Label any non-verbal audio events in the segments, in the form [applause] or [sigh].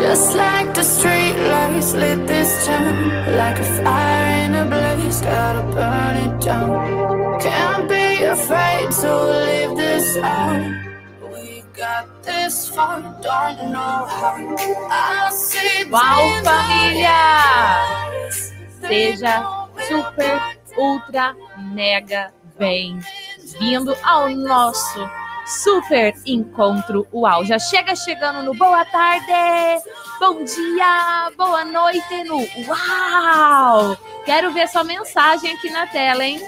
Just like the street lights lit this town. Like a fire in a blaze, gotta burn it down. Can't be afraid to leave this out. We got this far, don't know how. I see Uau, família! Seja super, ultra, mega bem-vindo ao nosso super encontro UAU. Já chega chegando no boa tarde, bom dia, boa noite no UAU. Quero ver sua mensagem aqui na tela, hein?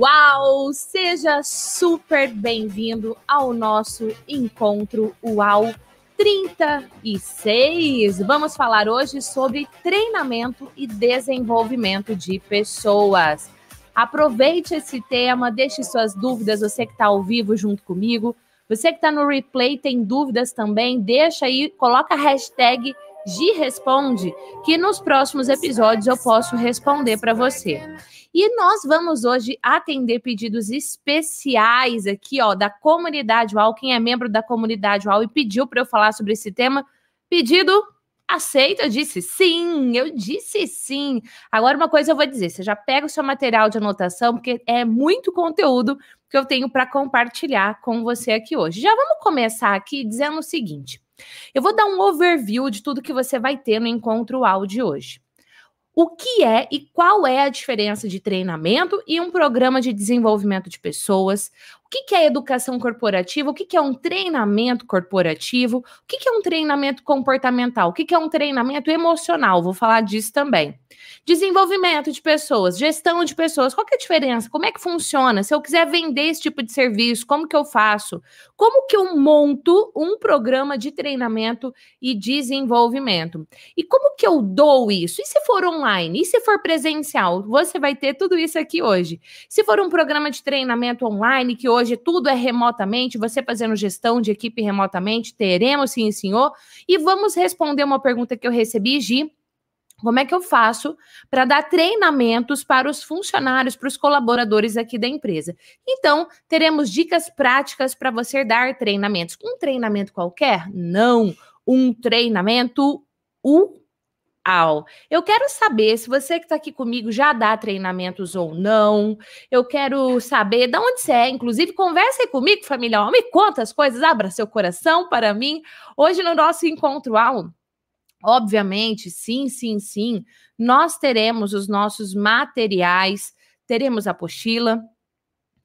Uau! Seja super bem-vindo ao nosso encontro UAU 36. Vamos falar hoje sobre treinamento e desenvolvimento de pessoas. Aproveite esse tema, deixe suas dúvidas, você que está ao vivo junto comigo. Você que está no replay tem dúvidas também, deixa aí, coloca a hashtag Responde, que nos próximos episódios eu posso responder para você. E nós vamos hoje atender pedidos especiais aqui, ó, da comunidade UAU. Quem é membro da comunidade UAU e pediu para eu falar sobre esse tema, pedido aceito. Eu disse sim, eu disse sim. Agora, uma coisa eu vou dizer: você já pega o seu material de anotação, porque é muito conteúdo que eu tenho para compartilhar com você aqui hoje. Já vamos começar aqui dizendo o seguinte: eu vou dar um overview de tudo que você vai ter no encontro áudio hoje o que é e qual é a diferença de treinamento e um programa de desenvolvimento de pessoas, o que, é educação corporativa? O que, é um treinamento corporativo? O que, é um treinamento comportamental? O que, é um treinamento emocional? Vou falar disso também. Desenvolvimento de pessoas, gestão de pessoas. Qual que é a diferença? Como é que funciona? Se eu quiser vender esse tipo de serviço, como que eu faço? Como que eu monto um programa de treinamento e desenvolvimento? E como que eu dou isso? E se for online? E se for presencial? Você vai ter tudo isso aqui hoje. Se for um programa de treinamento online que hoje hoje tudo é remotamente, você fazendo gestão de equipe remotamente, teremos sim, senhor. E vamos responder uma pergunta que eu recebi, Gi. Como é que eu faço para dar treinamentos para os funcionários, para os colaboradores aqui da empresa? Então, teremos dicas práticas para você dar treinamentos. Um treinamento qualquer? Não. Um treinamento eu quero saber se você que está aqui comigo já dá treinamentos ou não. Eu quero saber de onde você é. Inclusive, converse comigo, família. Me conta as coisas, abra seu coração para mim. Hoje, no nosso encontro ao Obviamente, sim, sim, sim, nós teremos os nossos materiais, teremos a apostila,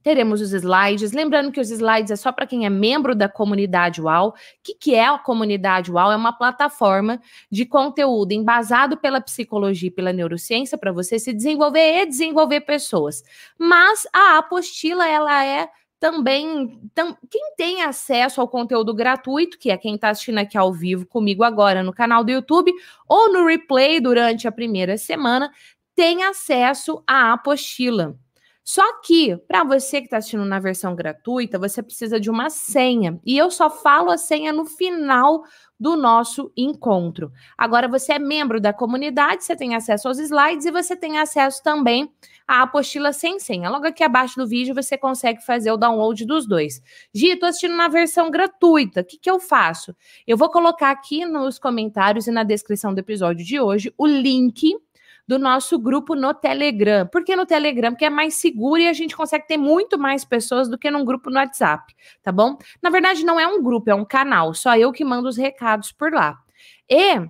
teremos os slides. Lembrando que os slides é só para quem é membro da comunidade UAU. O que, que é a comunidade UAU? É uma plataforma de conteúdo embasado pela psicologia e pela neurociência para você se desenvolver e desenvolver pessoas. Mas a apostila, ela é também tam, quem tem acesso ao conteúdo gratuito, que é quem está assistindo aqui ao vivo comigo agora no canal do YouTube ou no replay durante a primeira semana, tem acesso à apostila. Só que, para você que está assistindo na versão gratuita, você precisa de uma senha. E eu só falo a senha no final do nosso encontro. Agora, você é membro da comunidade, você tem acesso aos slides e você tem acesso também à apostila sem senha. Logo aqui abaixo do vídeo você consegue fazer o download dos dois. Gi, estou assistindo na versão gratuita. O que, que eu faço? Eu vou colocar aqui nos comentários e na descrição do episódio de hoje o link do nosso grupo no Telegram. Por que no Telegram? Porque é mais seguro e a gente consegue ter muito mais pessoas do que num grupo no WhatsApp, tá bom? Na verdade, não é um grupo, é um canal, só eu que mando os recados por lá. E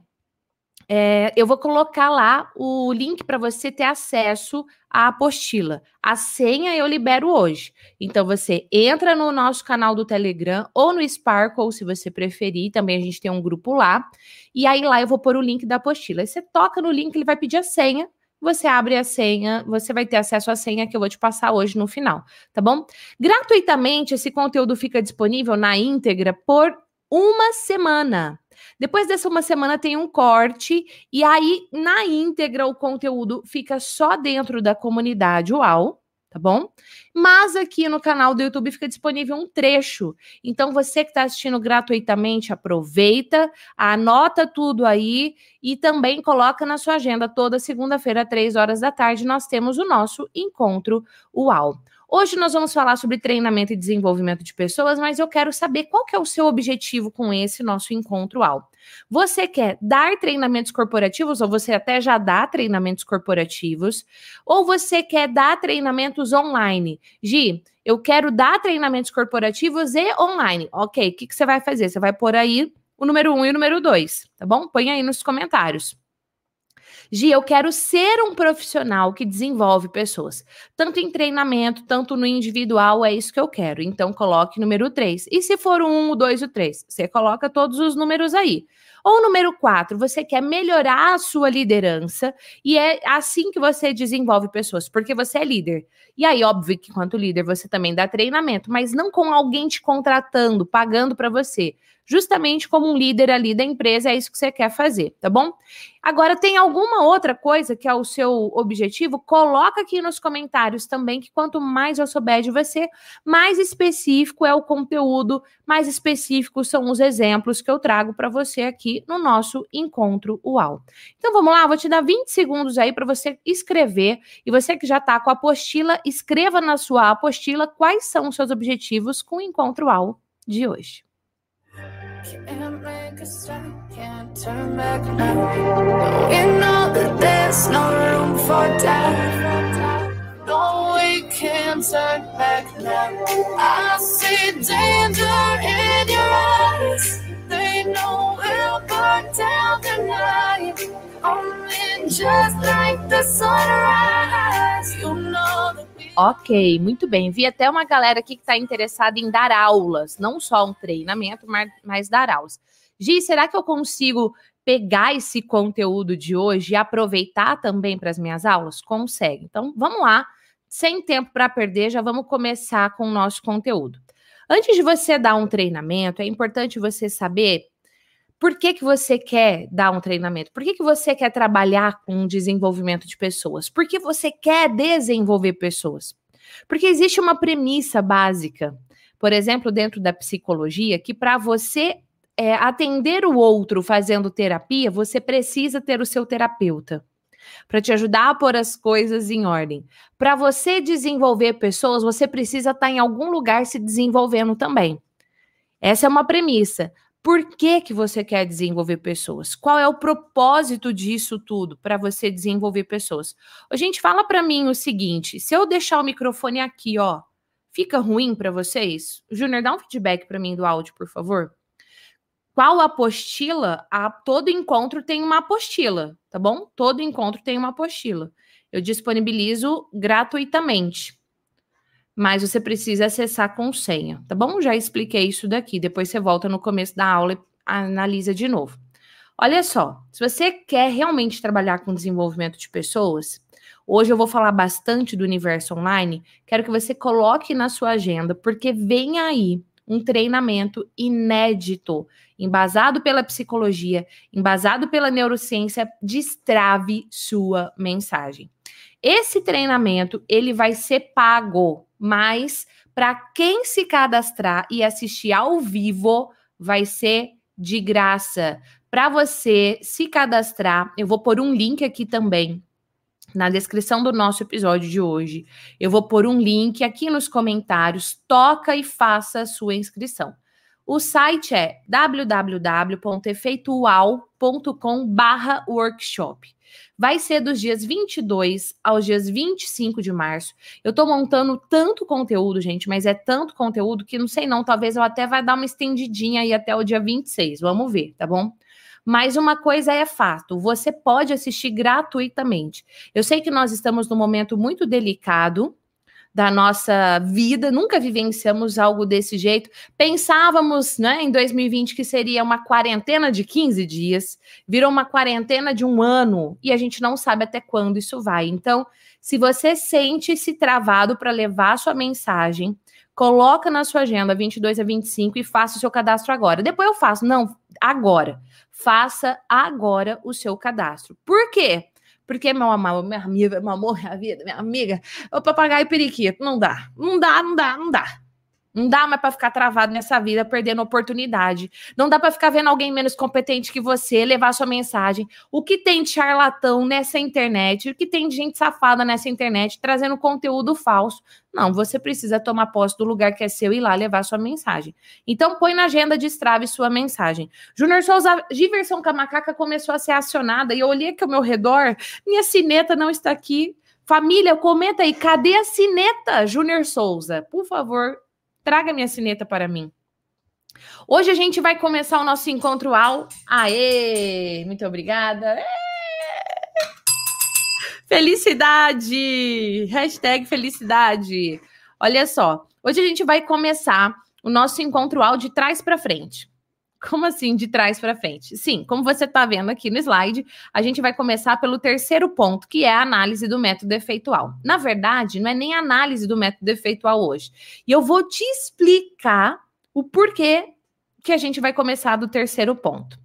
é, eu vou colocar lá o link para você ter acesso à apostila. A senha eu libero hoje. Então você entra no nosso canal do Telegram ou no Sparkle, se você preferir. Também a gente tem um grupo lá. E aí lá eu vou pôr o link da apostila. Aí você toca no link, ele vai pedir a senha. Você abre a senha, você vai ter acesso à senha que eu vou te passar hoje no final, tá bom? Gratuitamente, esse conteúdo fica disponível na íntegra por uma semana. Depois dessa uma semana tem um corte, e aí, na íntegra, o conteúdo fica só dentro da comunidade UAU, tá bom? Mas aqui no canal do YouTube fica disponível um trecho. Então, você que está assistindo gratuitamente, aproveita, anota tudo aí e também coloca na sua agenda toda segunda-feira, três horas da tarde, nós temos o nosso encontro UAU. Hoje nós vamos falar sobre treinamento e desenvolvimento de pessoas, mas eu quero saber qual que é o seu objetivo com esse nosso encontro ao. Você quer dar treinamentos corporativos ou você até já dá treinamentos corporativos, ou você quer dar treinamentos online? Gi, eu quero dar treinamentos corporativos e online. OK, o que, que você vai fazer? Você vai pôr aí o número 1 um e o número 2, tá bom? Põe aí nos comentários. Gi, eu quero ser um profissional que desenvolve pessoas, tanto em treinamento, tanto no individual, é isso que eu quero. Então, coloque número 3. E se for o 1, o 2 e o 3? Você coloca todos os números aí. Ou número 4, você quer melhorar a sua liderança e é assim que você desenvolve pessoas, porque você é líder. E aí, óbvio que quanto líder você também dá treinamento, mas não com alguém te contratando, pagando para você justamente como um líder ali da empresa, é isso que você quer fazer, tá bom? Agora, tem alguma outra coisa que é o seu objetivo? Coloca aqui nos comentários também, que quanto mais eu souber de você, mais específico é o conteúdo, mais específicos são os exemplos que eu trago para você aqui no nosso encontro UAU. Então vamos lá, vou te dar 20 segundos aí para você escrever. E você que já está com a apostila, escreva na sua apostila quais são os seus objetivos com o encontro UAU de hoje. Can't make a stop, can't turn back now. We know that there's no room for doubt. No, we can't turn back now. I see danger in your eyes. They know we'll burn down the night. Only just like the sunrise. You know that Ok, muito bem. Vi até uma galera aqui que está interessada em dar aulas, não só um treinamento, mas, dar aulas. Gi, será que eu consigo pegar esse conteúdo de hoje e aproveitar também para as minhas aulas? Consegue. Então, vamos lá. Sem tempo para perder, já vamos começar com o nosso conteúdo. Antes de você dar um treinamento, é importante você saber por que, que você quer dar um treinamento? Por que, que você quer trabalhar com o desenvolvimento de pessoas? Por que você quer desenvolver pessoas? Porque existe uma premissa básica, por exemplo, dentro da psicologia, que para você é, atender o outro fazendo terapia, você precisa ter o seu terapeuta para te ajudar a pôr as coisas em ordem. Para você desenvolver pessoas, você precisa estar tá em algum lugar se desenvolvendo também. Essa é uma premissa. Por que, que você quer desenvolver pessoas? Qual é o propósito disso tudo para você desenvolver pessoas? A gente fala para mim o seguinte: se eu deixar o microfone aqui, ó, fica ruim para vocês? Júnior, dá um feedback para mim do áudio, por favor. Qual apostila? A, todo encontro tem uma apostila, tá bom? Todo encontro tem uma apostila. Eu disponibilizo gratuitamente mas você precisa acessar com senha, tá bom? Já expliquei isso daqui. Depois você volta no começo da aula e analisa de novo. Olha só, se você quer realmente trabalhar com desenvolvimento de pessoas, hoje eu vou falar bastante do universo online. Quero que você coloque na sua agenda, porque vem aí um treinamento inédito, embasado pela psicologia, embasado pela neurociência, destrave sua mensagem. Esse treinamento, ele vai ser pago, mas para quem se cadastrar e assistir ao vivo, vai ser de graça. Para você se cadastrar, eu vou pôr um link aqui também na descrição do nosso episódio de hoje. Eu vou pôr um link aqui nos comentários. Toca e faça a sua inscrição. O site é www.efeitual.com/workshop. Vai ser dos dias 22 aos dias 25 de março. Eu tô montando tanto conteúdo, gente, mas é tanto conteúdo que não sei não, talvez eu até vai dar uma estendidinha aí até o dia 26. Vamos ver, tá bom? Mas uma coisa é fato, você pode assistir gratuitamente. Eu sei que nós estamos num momento muito delicado, da nossa vida, nunca vivenciamos algo desse jeito. Pensávamos, né, em 2020 que seria uma quarentena de 15 dias, virou uma quarentena de um ano e a gente não sabe até quando isso vai. Então, se você sente-se travado para levar a sua mensagem, coloca na sua agenda 22 a 25 e faça o seu cadastro agora. Depois eu faço. Não, agora. Faça agora o seu cadastro. Por quê? Porque, meu amor, minha amiga, meu amor, minha vida, minha amiga, o papagaio periquito, não dá. Não dá, não dá, não dá. Não dá mais para ficar travado nessa vida, perdendo oportunidade. Não dá para ficar vendo alguém menos competente que você levar sua mensagem. O que tem de charlatão nessa internet, o que tem de gente safada nessa internet trazendo conteúdo falso. Não, você precisa tomar posse do lugar que é seu e ir lá levar sua mensagem. Então põe na agenda, destrave sua mensagem. Júnior Souza, diversão com a macaca começou a ser acionada e eu olhei aqui ao meu redor, minha cineta não está aqui. Família, comenta aí, cadê a cineta, Júnior Souza? Por favor, Traga minha sineta para mim. Hoje a gente vai começar o nosso encontro ao. Aê! Muito obrigada. Felicidade! Hashtag felicidade. Olha só, hoje a gente vai começar o nosso encontro ao de trás para frente. Como assim, de trás para frente? Sim, como você está vendo aqui no slide, a gente vai começar pelo terceiro ponto, que é a análise do método efeitual. Na verdade, não é nem análise do método efeitual hoje. E eu vou te explicar o porquê que a gente vai começar do terceiro ponto.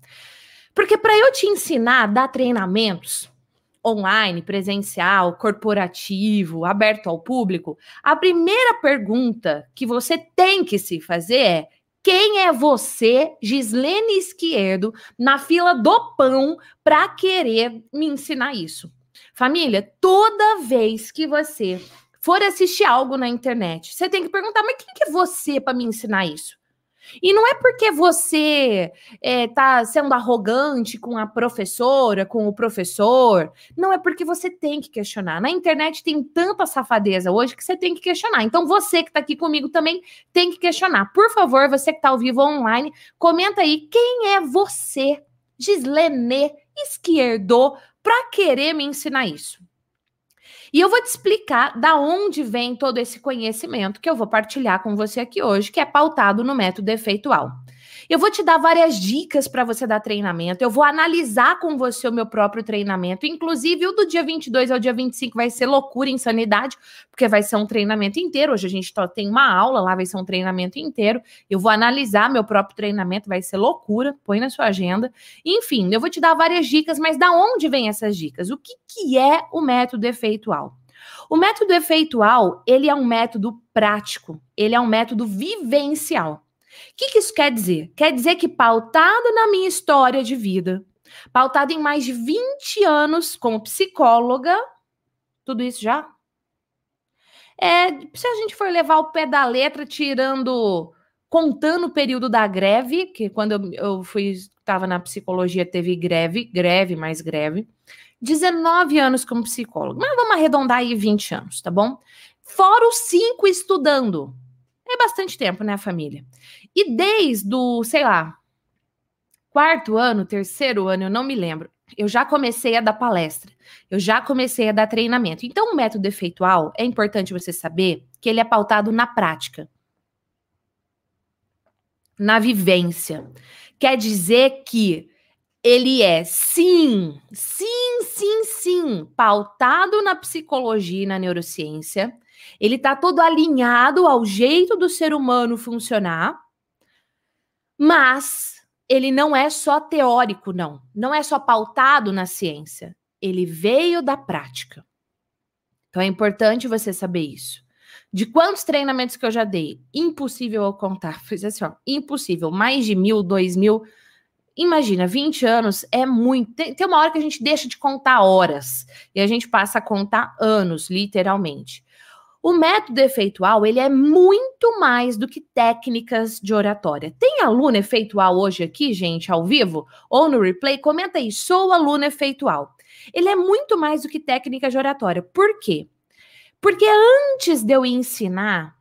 Porque para eu te ensinar a dar treinamentos online, presencial, corporativo, aberto ao público, a primeira pergunta que você tem que se fazer é: quem é você, Gislene Esquerdo, na fila do pão para querer me ensinar isso? Família, toda vez que você for assistir algo na internet, você tem que perguntar: mas quem que é você para me ensinar isso? E não é porque você está é, sendo arrogante com a professora, com o professor. Não é porque você tem que questionar. Na internet tem tanta safadeza hoje que você tem que questionar. Então você que está aqui comigo também tem que questionar. Por favor, você que está ao vivo online, comenta aí quem é você, Gislene Esquerdo, para querer me ensinar isso. E eu vou te explicar da onde vem todo esse conhecimento que eu vou partilhar com você aqui hoje, que é pautado no método efeitual. Eu vou te dar várias dicas para você dar treinamento. Eu vou analisar com você o meu próprio treinamento. Inclusive, o do dia 22 ao dia 25 vai ser loucura, insanidade, porque vai ser um treinamento inteiro. Hoje a gente tem uma aula, lá vai ser um treinamento inteiro. Eu vou analisar meu próprio treinamento, vai ser loucura. Põe na sua agenda. Enfim, eu vou te dar várias dicas, mas da onde vem essas dicas? O que, que é o método efeitual? O método efeitual, ele é um método prático, ele é um método vivencial. O que, que isso quer dizer? Quer dizer que, pautado na minha história de vida, pautado em mais de 20 anos como psicóloga, tudo isso já? É, se a gente for levar o pé da letra, tirando, contando o período da greve, que quando eu, eu fui, estava na psicologia, teve greve, greve mais greve. 19 anos como psicóloga, mas vamos arredondar aí 20 anos, tá bom? Fora os cinco estudando. É bastante tempo, né, família? E desde o, sei lá, quarto ano, terceiro ano, eu não me lembro, eu já comecei a dar palestra, eu já comecei a dar treinamento. Então, o método efeitual é importante você saber que ele é pautado na prática, na vivência. Quer dizer que ele é sim, sim, sim, sim, pautado na psicologia e na neurociência ele está todo alinhado ao jeito do ser humano funcionar, mas ele não é só teórico, não. Não é só pautado na ciência. Ele veio da prática. Então é importante você saber isso. De quantos treinamentos que eu já dei? Impossível eu contar. [laughs] Fiz assim, ó, impossível. Mais de mil, dois mil. Imagina, 20 anos é muito. Tem, tem uma hora que a gente deixa de contar horas e a gente passa a contar anos, literalmente. O método efeitual, ele é muito mais do que técnicas de oratória. Tem aluno efeitual hoje aqui, gente, ao vivo ou no replay? Comenta aí, sou aluno efeitual. Ele é muito mais do que técnica de oratória. Por quê? Porque antes de eu ensinar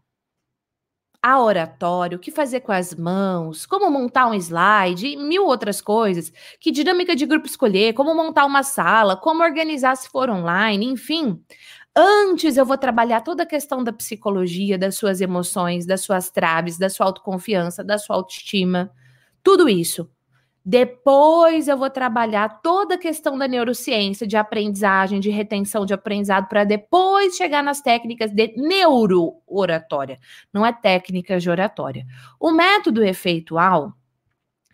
a oratório, o que fazer com as mãos, como montar um slide e mil outras coisas, que dinâmica de grupo escolher, como montar uma sala, como organizar se for online, enfim. Antes eu vou trabalhar toda a questão da psicologia, das suas emoções, das suas traves, da sua autoconfiança, da sua autoestima, tudo isso. Depois eu vou trabalhar toda a questão da neurociência, de aprendizagem, de retenção de aprendizado, para depois chegar nas técnicas de neuro-oratória. Não é técnica de oratória. O método efeitual,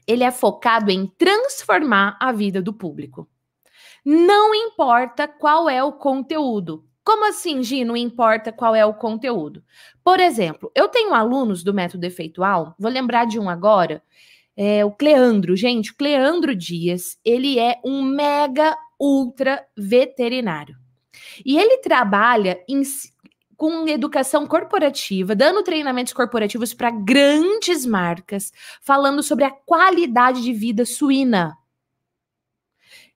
ele é focado em transformar a vida do público. Não importa qual é o conteúdo. Como assim, Gi, não importa qual é o conteúdo? Por exemplo, eu tenho alunos do método efeitual, vou lembrar de um agora, é o Cleandro. Gente, o Cleandro Dias, ele é um mega ultra veterinário. E ele trabalha em, com educação corporativa, dando treinamentos corporativos para grandes marcas, falando sobre a qualidade de vida suína.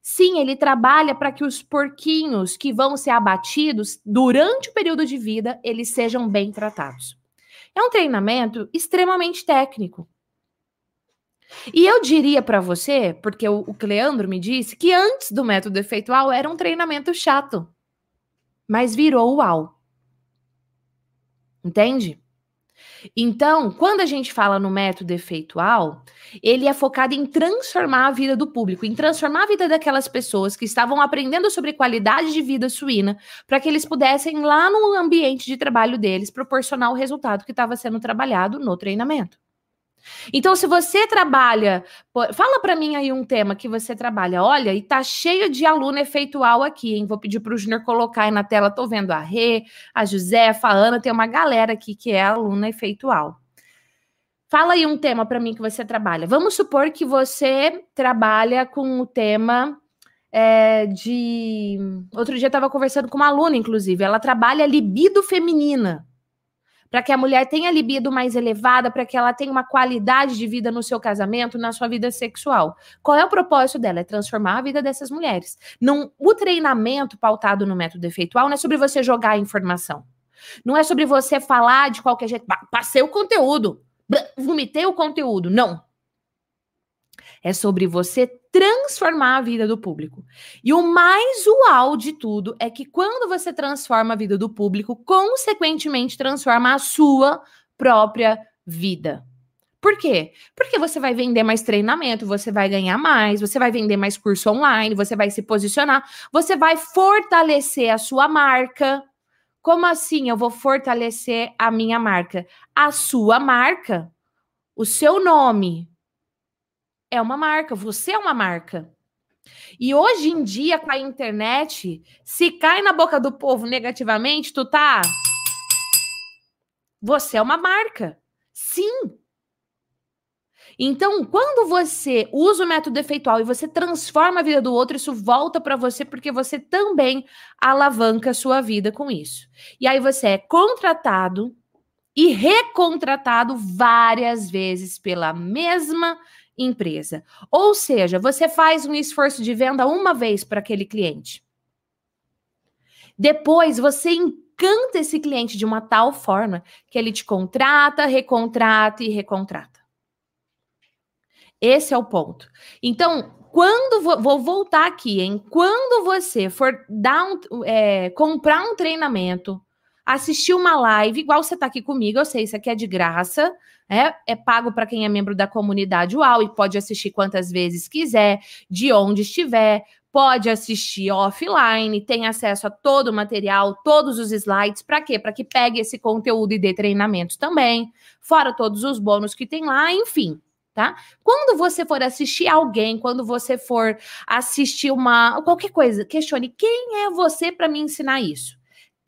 Sim, ele trabalha para que os porquinhos que vão ser abatidos durante o período de vida, eles sejam bem tratados. É um treinamento extremamente técnico. E eu diria para você, porque o, Cleandro me disse que antes do método efeitual era um treinamento chato, mas virou uau. Entende? Então, quando a gente fala no método efeitual, ele é focado em transformar a vida do público, em transformar a vida daquelas pessoas que estavam aprendendo sobre qualidade de vida suína, para que eles pudessem, lá no ambiente de trabalho deles, proporcionar o resultado que estava sendo trabalhado no treinamento. Então, se você trabalha, fala para mim aí um tema que você trabalha. Olha, e tá cheio de aluno efeitual aqui, hein? Vou pedir para o Júnior colocar aí na tela. Tô vendo a Rê, a Josefa, a Ana, tem uma galera aqui que é aluna efeitual. Fala aí um tema para mim que você trabalha. Vamos supor que você trabalha com o tema é, de. Outro dia eu estava conversando com uma aluna, inclusive. Ela trabalha libido feminina para que a mulher tenha libido mais elevada, para que ela tenha uma qualidade de vida no seu casamento, na sua vida sexual. Qual é o propósito dela? É transformar a vida dessas mulheres. Não, o treinamento pautado no método efeitual não é sobre você jogar a informação. Não é sobre você falar de qualquer jeito, passei o conteúdo, vomitei o conteúdo. Não. É sobre você transformar a vida do público. E o mais uau de tudo é que quando você transforma a vida do público, consequentemente transforma a sua própria vida. Por quê? Porque você vai vender mais treinamento, você vai ganhar mais, você vai vender mais curso online, você vai se posicionar, você vai fortalecer a sua marca. Como assim eu vou fortalecer a minha marca? A sua marca, o seu nome, é uma marca, você é uma marca. E hoje em dia, com a internet, se cai na boca do povo negativamente, tu tá. Você é uma marca. Sim. Então, quando você usa o método efeitual e você transforma a vida do outro, isso volta para você porque você também alavanca a sua vida com isso. E aí você é contratado e recontratado várias vezes pela mesma empresa. Ou seja, você faz um esforço de venda uma vez para aquele cliente. Depois você encanta esse cliente de uma tal forma que ele te contrata, recontrata e recontrata. Esse é o ponto. Então, quando vou, vou voltar aqui, hein? Quando você for dar um, é, comprar um treinamento, assistir uma live, igual você está aqui comigo, eu sei, isso aqui é de graça, é, é pago para quem é membro da comunidade UAU e pode assistir quantas vezes quiser, de onde estiver, pode assistir offline, tem acesso a todo o material, todos os slides, para quê? Para que pegue esse conteúdo e dê treinamentos também, fora todos os bônus que tem lá, enfim. Tá? Quando você for assistir alguém, quando você for assistir uma qualquer coisa, questione quem é você para me ensinar isso.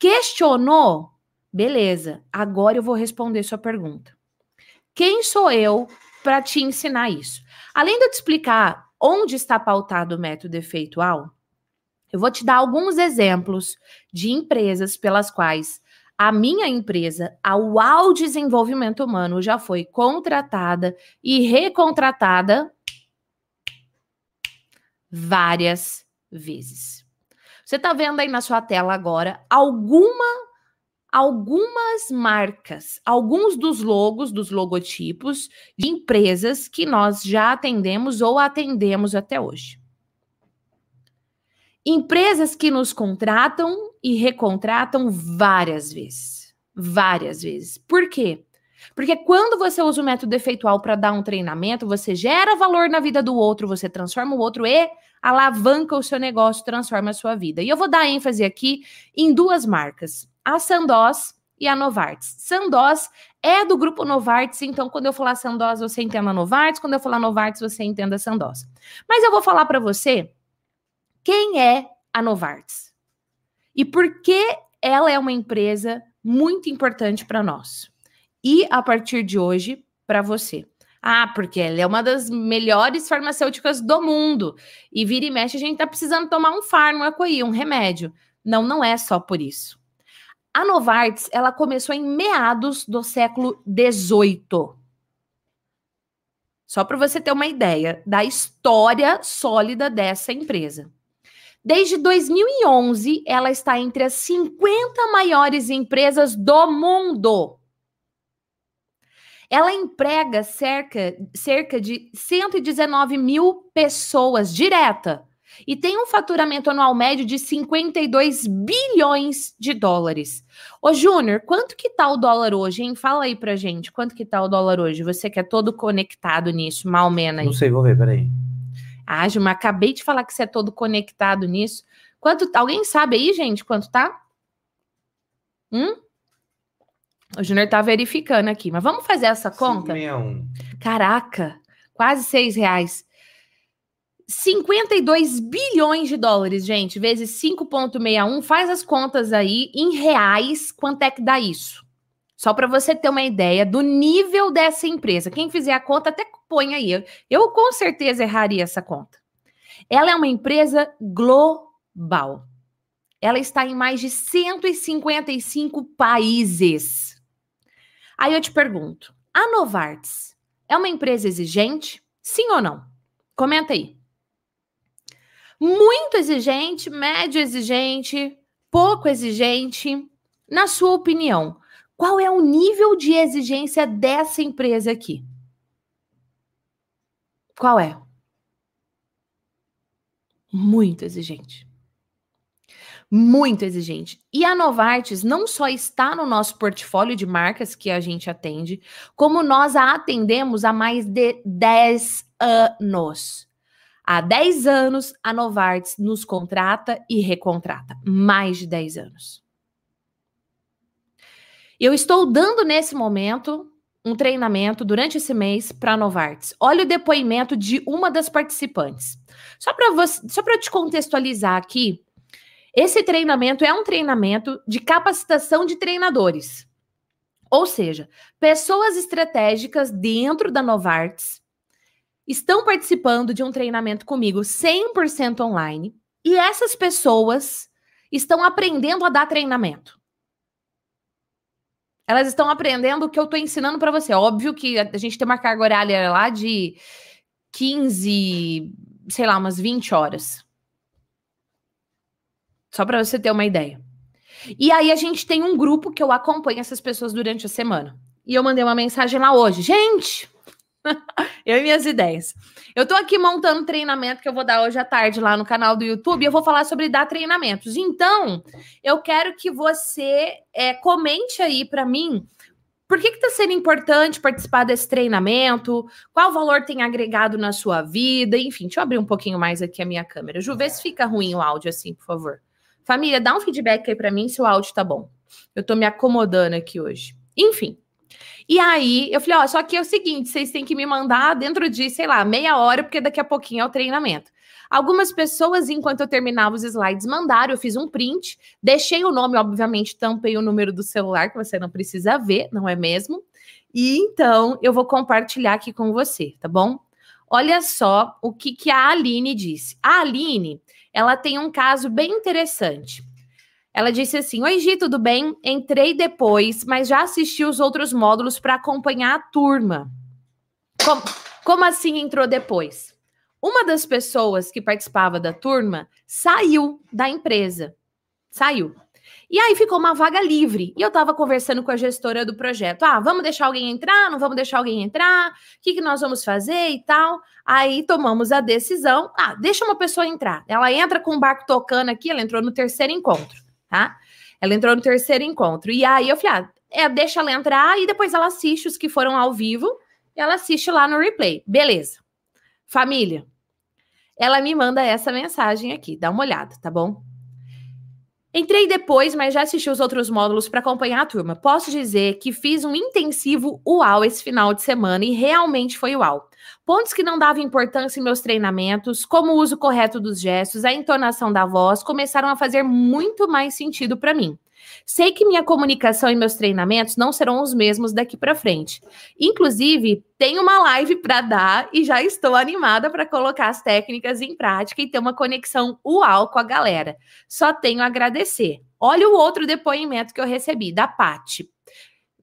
Questionou? Beleza. Agora eu vou responder sua pergunta. Quem sou eu para te ensinar isso? Além de eu te explicar onde está pautado o método efeitual, eu vou te dar alguns exemplos de empresas pelas quais a minha empresa, a UAU Desenvolvimento Humano, já foi contratada e recontratada várias vezes. Você está vendo aí na sua tela agora alguma algumas marcas, alguns dos logos, dos logotipos de empresas que nós já atendemos ou atendemos até hoje. Empresas que nos contratam e recontratam várias vezes. Várias vezes. Por quê? Porque quando você usa o método efeitual para dar um treinamento, você gera valor na vida do outro, você transforma o outro e alavanca o seu negócio, transforma a sua vida. E eu vou dar ênfase aqui em duas marcas a Sandoz e a Novartis. Sandoz é do grupo Novartis, então quando eu falar Sandoz, você entenda Novartis, quando eu falar Novartis, você entenda Sandoz. Mas eu vou falar para você Quem é a Novartis? E por que ela é uma empresa muito importante para nós? E a partir de hoje, para você. Ah, porque ela é uma das melhores farmacêuticas do mundo. E vira e mexe, a gente tá precisando tomar um fármaco aí, um remédio. Não, não é só por isso. A Novartis, ela começou em meados do século XVIII. Só para você ter uma ideia da história sólida dessa empresa. Desde 2011, ela está entre as 50 maiores empresas do mundo. Ela emprega cerca, cerca de 119 mil pessoas direta e tem um faturamento anual médio de 52 bilhões de dólares. Ô, Júnior, quanto que tá o dólar hoje, hein? Fala aí pra gente, quanto que tá o dólar hoje? Você que é todo conectado nisso, mal menos. Não sei, vou ver, peraí. Ah, Gilmar, acabei de falar que você é todo conectado nisso. Quanto, alguém sabe aí, gente, quanto tá? Hum? O Júnior tá verificando aqui, mas vamos fazer essa conta? 561. Caraca, quase seis reais. 52 bilhões de dólares, gente, vezes 5,61, faz as contas aí em reais, quanto é que dá isso? Só para você ter uma ideia do nível dessa empresa. Quem fizer a conta, até põe aí. Eu, eu com certeza erraria essa conta. Ela é uma empresa global. Ela está em mais de 155 países. Aí eu te pergunto: a Novartis é uma empresa exigente? Sim ou não? Comenta aí. Muito exigente, médio exigente, pouco exigente? Na sua opinião, qual é o nível de exigência dessa empresa aqui? Qual é? Muito exigente muito exigente. E a Novartis não só está no nosso portfólio de marcas que a gente atende, como nós a atendemos há mais de 10 anos. Há 10 anos, a Novartis nos contrata e recontrata. Mais de 10 anos. Eu estou dando nesse momento um treinamento durante esse mês para a Novartis. Olha o depoimento de uma das participantes. Só para só para te contextualizar aqui, esse treinamento é um treinamento de capacitação de treinadores. Ou seja, pessoas estratégicas dentro da Novartis estão participando de um treinamento comigo 100% online e essas pessoas estão aprendendo a dar treinamento. Elas estão aprendendo o que eu estou ensinando para você. Óbvio que a gente tem uma carga horária lá de 15, sei lá, umas 20 horas. Só para você ter uma ideia. E aí a gente tem um grupo que eu acompanho essas pessoas durante a semana. E eu mandei uma mensagem lá hoje. Gente, [laughs] eu e minhas ideias. Eu tô aqui montando treinamento que eu vou dar hoje à tarde lá no canal do YouTube. Eu vou falar sobre dar treinamentos. Então, eu quero que você é, comente aí para mim por que está sendo importante participar desse treinamento? Qual valor tem agregado na sua vida? Enfim, deixa eu abrir um pouquinho mais aqui a minha câmera. Ju, vê se fica ruim o áudio assim, por favor. Família, dá um feedback aí para mim se o áudio tá bom. Eu tô me acomodando aqui hoje. Enfim. E aí, eu falei, ó, só que é o seguinte, vocês têm que me mandar dentro de, sei lá, meia hora, porque daqui a pouquinho é o treinamento. Algumas pessoas, enquanto eu terminava os slides, mandaram, eu fiz um print, deixei o nome, obviamente, tampei o número do celular, que você não precisa ver, não é mesmo? E então, eu vou compartilhar aqui com você, tá bom? Olha só o que, que a Aline disse. A Aline, ela tem um caso bem interessante. Ela disse assim: Oi, Gi, tudo bem? Entrei depois, mas já assisti os outros módulos para acompanhar a turma. Como, como assim entrou depois? Uma das pessoas que participava da turma saiu da empresa. Saiu. E aí ficou uma vaga livre. E eu estava conversando com a gestora do projeto. Ah, vamos deixar alguém entrar? Não vamos deixar alguém entrar? O que, que nós vamos fazer e tal? Aí tomamos a decisão. Ah, deixa uma pessoa entrar. Ela entra com o barco tocando aqui, ela entrou no terceiro encontro, tá? Ela entrou no terceiro encontro. E aí eu falei, ah, é, deixa ela entrar e depois ela assiste os que foram ao vivo. E ela assiste lá no replay. Beleza. Família, ela me manda essa mensagem aqui. Dá uma olhada, tá bom? Entrei depois, mas já assisti os outros módulos para acompanhar a turma. Posso dizer que fiz um intensivo UAU esse final de semana e realmente foi UAU. Pontos que não davam importância em meus treinamentos, como o uso correto dos gestos, a entonação da voz, começaram a fazer muito mais sentido para mim. Sei que minha comunicação e meus treinamentos não serão os mesmos daqui para frente. Inclusive, tenho uma live para dar e já estou animada para colocar as técnicas em prática e ter uma conexão uau com a galera. Só tenho a agradecer. Olha o outro depoimento que eu recebi da Pati.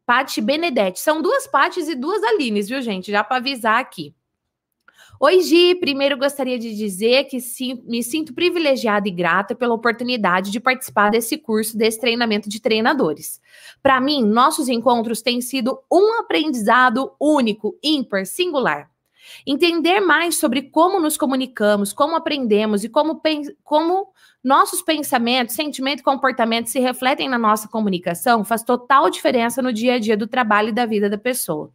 Pati Benedetti. São duas Patis e duas Alines, viu, gente? Já para avisar aqui. Oi, Gi. Primeiro gostaria de dizer que sim, me sinto privilegiada e grata pela oportunidade de participar desse curso, desse treinamento de treinadores. Para mim, nossos encontros têm sido um aprendizado único, ímpar, singular. Entender mais sobre como nos comunicamos, como aprendemos e como, como nossos pensamentos, sentimentos e comportamentos se refletem na nossa comunicação faz total diferença no dia a dia do trabalho e da vida da pessoa.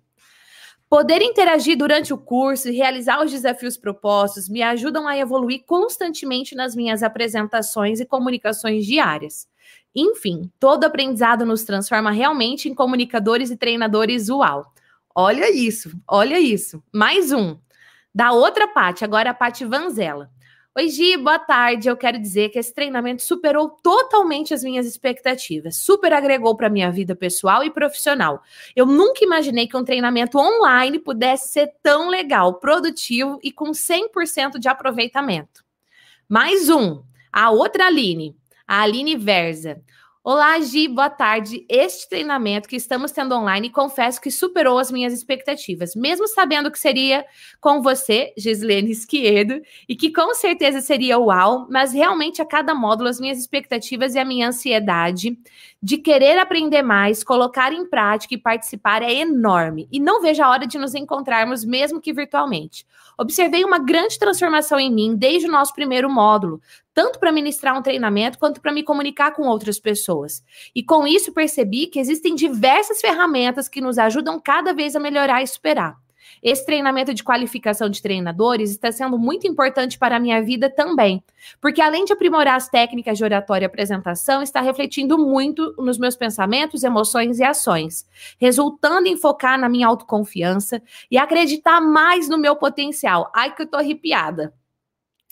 Poder interagir durante o curso e realizar os desafios propostos me ajudam a evoluir constantemente nas minhas apresentações e comunicações diárias. Enfim, todo aprendizado nos transforma realmente em comunicadores e treinadores uau. Olha isso, olha isso. Mais um. Da outra parte, agora a parte Vanzella. Oi, Gi, boa tarde. Eu quero dizer que esse treinamento superou totalmente as minhas expectativas. Super agregou para minha vida pessoal e profissional. Eu nunca imaginei que um treinamento online pudesse ser tão legal, produtivo e com 100% de aproveitamento. Mais um, a outra Aline, a Aline Verza. Olá, Gi, boa tarde. Este treinamento que estamos tendo online, confesso que superou as minhas expectativas, mesmo sabendo que seria com você, Gislene Esquerdo, e que com certeza seria uau, mas realmente a cada módulo as minhas expectativas e a minha ansiedade de querer aprender mais, colocar em prática e participar é enorme, e não vejo a hora de nos encontrarmos, mesmo que virtualmente. Observei uma grande transformação em mim desde o nosso primeiro módulo, tanto para ministrar um treinamento quanto para me comunicar com outras pessoas. E com isso percebi que existem diversas ferramentas que nos ajudam cada vez a melhorar e superar. Esse treinamento de qualificação de treinadores está sendo muito importante para a minha vida também, porque além de aprimorar as técnicas de oratória e apresentação, está refletindo muito nos meus pensamentos, emoções e ações, resultando em focar na minha autoconfiança e acreditar mais no meu potencial. Ai que eu tô arrepiada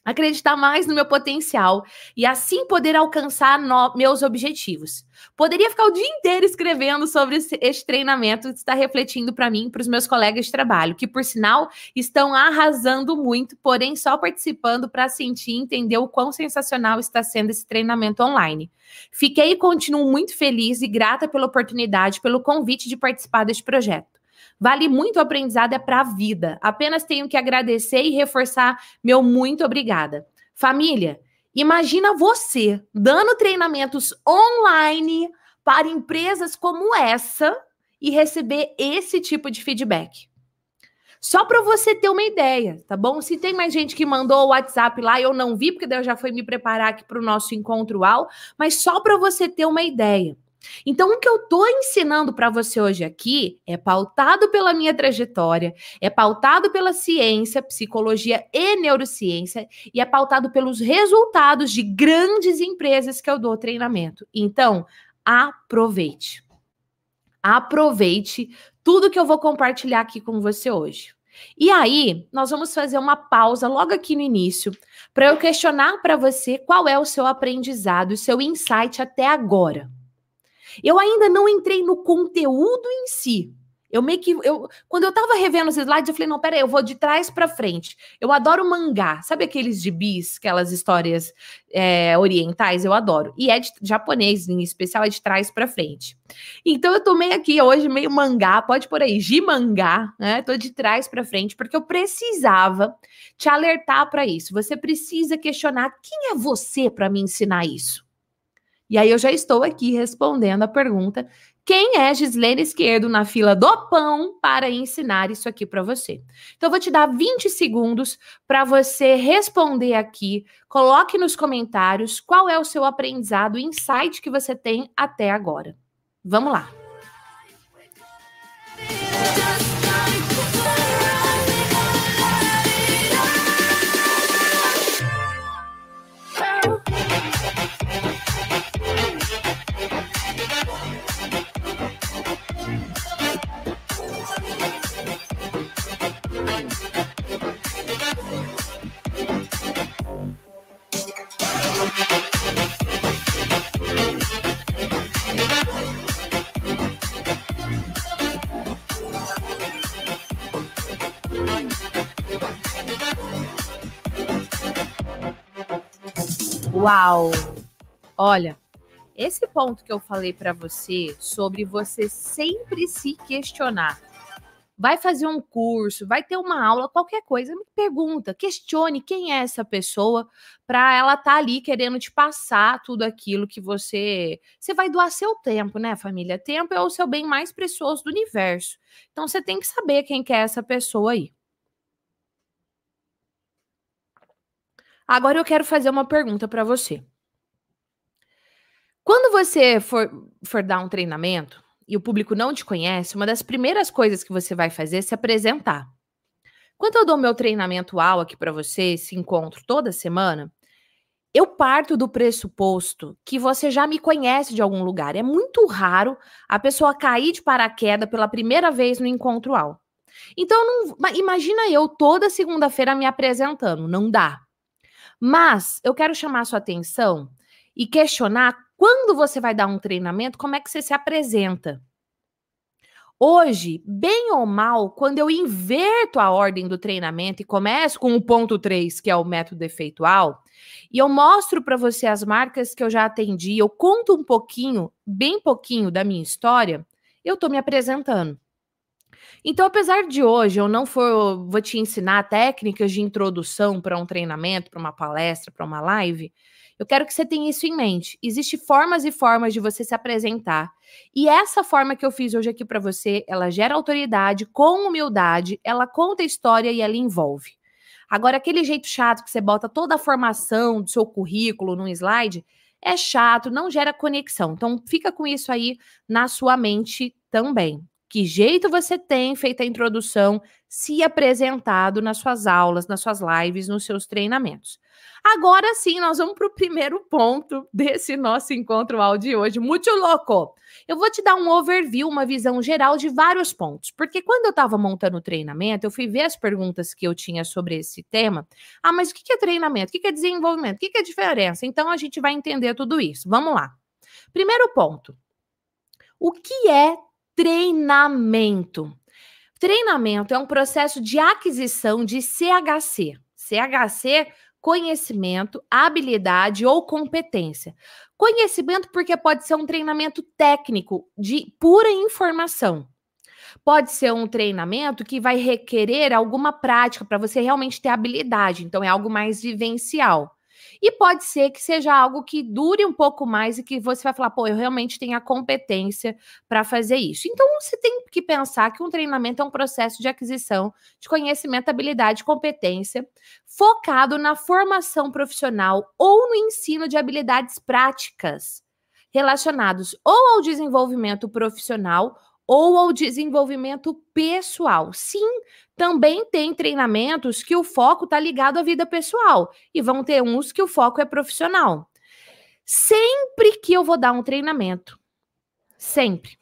acreditar mais no meu potencial e assim poder alcançar no, meus objetivos. Poderia ficar o dia inteiro escrevendo sobre esse, esse treinamento que está refletindo para mim, para os meus colegas de trabalho, que por sinal estão arrasando muito, porém só participando para sentir e entender o quão sensacional está sendo esse treinamento online. Fiquei e continuo muito feliz e grata pela oportunidade, pelo convite de participar deste projeto. Vale muito o aprendizado, é para a vida. Apenas tenho que agradecer e reforçar meu muito obrigada. Família, imagina você dando treinamentos online para empresas como essa e receber esse tipo de feedback. Só para você ter uma ideia, tá bom? Se tem mais gente que mandou o WhatsApp lá, eu não vi, porque eu já fui me preparar aqui para o nosso encontro ao, mas só para você ter uma ideia. Então, o que eu estou ensinando para você hoje aqui é pautado pela minha trajetória, é pautado pela ciência, psicologia e neurociência, e é pautado pelos resultados de grandes empresas que eu dou treinamento. Então, aproveite. Aproveite tudo que eu vou compartilhar aqui com você hoje. E aí, nós vamos fazer uma pausa logo aqui no início, para eu questionar para você qual é o seu aprendizado, o seu insight até agora. Eu ainda não entrei no conteúdo em si. Eu meio que. Eu, quando eu tava revendo os slides, eu falei: não, peraí, eu vou de trás para frente. Eu adoro mangá. Sabe aqueles gibis, aquelas histórias é, orientais? Eu adoro. E é de japonês, em especial, é de trás para frente. Então eu tomei aqui hoje meio mangá, pode por aí, gimangá, né? Tô de trás para frente, porque eu precisava te alertar para isso. Você precisa questionar quem é você para me ensinar isso. E aí eu já estou aqui respondendo a pergunta: quem é Gislene Esquerdo na fila do pão para ensinar isso aqui para você? Então eu vou te dar 20 segundos para você responder aqui. Coloque nos comentários qual é o seu aprendizado, o insight que você tem até agora. Vamos lá. Uau! Olha, esse ponto que eu falei para você sobre você sempre se questionar. Vai fazer um curso, vai ter uma aula, qualquer coisa, me pergunta, questione quem é essa pessoa para ela estar tá ali querendo te passar tudo aquilo que você, você vai doar seu tempo, né, família? Tempo é o seu bem mais precioso do universo. Então você tem que saber quem que é essa pessoa aí. Agora eu quero fazer uma pergunta para você. Quando você for, for dar um treinamento e o público não te conhece, uma das primeiras coisas que você vai fazer é se apresentar. Quando eu dou meu treinamento aula aqui para você, esse encontro toda semana, eu parto do pressuposto que você já me conhece de algum lugar. É muito raro a pessoa cair de paraquedas pela primeira vez no encontro aula. Então, não, imagina eu toda segunda-feira me apresentando, não dá. Mas eu quero chamar sua atenção e questionar quando você vai dar um treinamento, como é que você se apresenta. Hoje, bem ou mal, quando eu inverto a ordem do treinamento e começo com o ponto 3, que é o método efeitual, e eu mostro para você as marcas que eu já atendi, eu conto um pouquinho, bem pouquinho da minha história, eu estou me apresentando. Então, apesar de hoje eu não for, vou te ensinar técnicas de introdução para um treinamento, para uma palestra, para uma live, eu quero que você tenha isso em mente. Existem formas e formas de você se apresentar. E essa forma que eu fiz hoje aqui para você, ela gera autoridade com humildade, ela conta história e ela envolve. Agora, aquele jeito chato que você bota toda a formação do seu currículo num slide, é chato, não gera conexão. Então, fica com isso aí na sua mente também. Que jeito você tem feito a introdução, se apresentado nas suas aulas, nas suas lives, nos seus treinamentos. Agora sim, nós vamos para o primeiro ponto desse nosso encontro áudio de hoje. Muito louco! Eu vou te dar um overview, uma visão geral de vários pontos, porque quando eu estava montando o treinamento, eu fui ver as perguntas que eu tinha sobre esse tema. Ah, mas o que é treinamento? O que é desenvolvimento? O que é diferença? Então a gente vai entender tudo isso. Vamos lá. Primeiro ponto. O que é treinamento. Treinamento é um processo de aquisição de CHC. CHC, conhecimento, habilidade ou competência. Conhecimento, porque pode ser um treinamento técnico de pura informação. Pode ser um treinamento que vai requerer alguma prática para você realmente ter habilidade, então é algo mais vivencial. E pode ser que seja algo que dure um pouco mais e que você vai falar, pô, eu realmente tenho a competência para fazer isso. Então, você tem que pensar que um treinamento é um processo de aquisição de conhecimento, habilidade, competência, focado na formação profissional ou no ensino de habilidades práticas relacionados ou ao desenvolvimento profissional ou ao desenvolvimento pessoal. Sim, também tem treinamentos que o foco está ligado à vida pessoal e vão ter uns que o foco é profissional. Sempre que eu vou dar um treinamento, sempre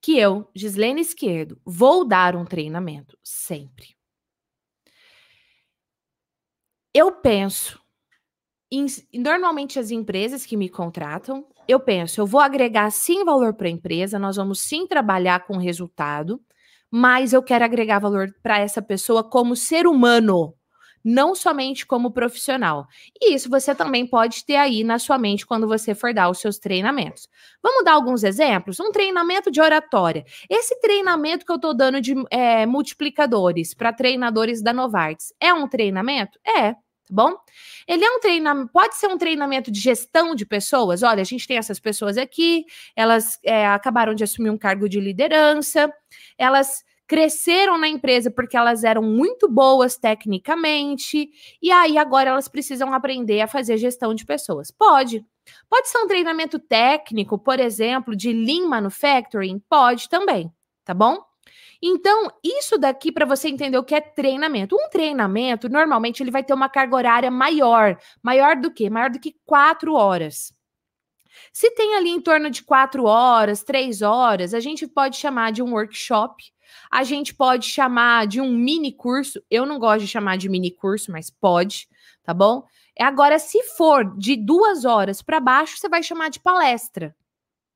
que eu, Gislene Esquerdo, vou dar um treinamento, sempre. Eu penso em, normalmente as empresas que me contratam, eu penso, eu vou agregar sim valor para a empresa, nós vamos sim trabalhar com resultado, mas eu quero agregar valor para essa pessoa como ser humano, não somente como profissional. E isso você também pode ter aí na sua mente quando você for dar os seus treinamentos. Vamos dar alguns exemplos? Um treinamento de oratória. Esse treinamento que eu estou dando de é, multiplicadores para treinadores da Novartis é um treinamento? É tá bom? Ele é um treinamento, pode ser um treinamento de gestão de pessoas. Olha, a gente tem essas pessoas aqui, elas é, acabaram de assumir um cargo de liderança, elas cresceram na empresa porque elas eram muito boas tecnicamente, e aí agora elas precisam aprender a fazer gestão de pessoas. Pode. Pode ser um treinamento técnico, por exemplo, de Lean Manufacturing? Pode também, tá bom? Então, isso daqui para você entender o que é treinamento. Um treinamento, normalmente, ele vai ter uma carga horária maior. Maior do que? Maior do que quatro horas. Se tem ali em torno de quatro horas, três horas, a gente pode chamar de um workshop. A gente pode chamar de um mini curso. Eu não gosto de chamar de mini curso, mas pode, tá bom? Agora, se for de duas horas para baixo, você vai chamar de palestra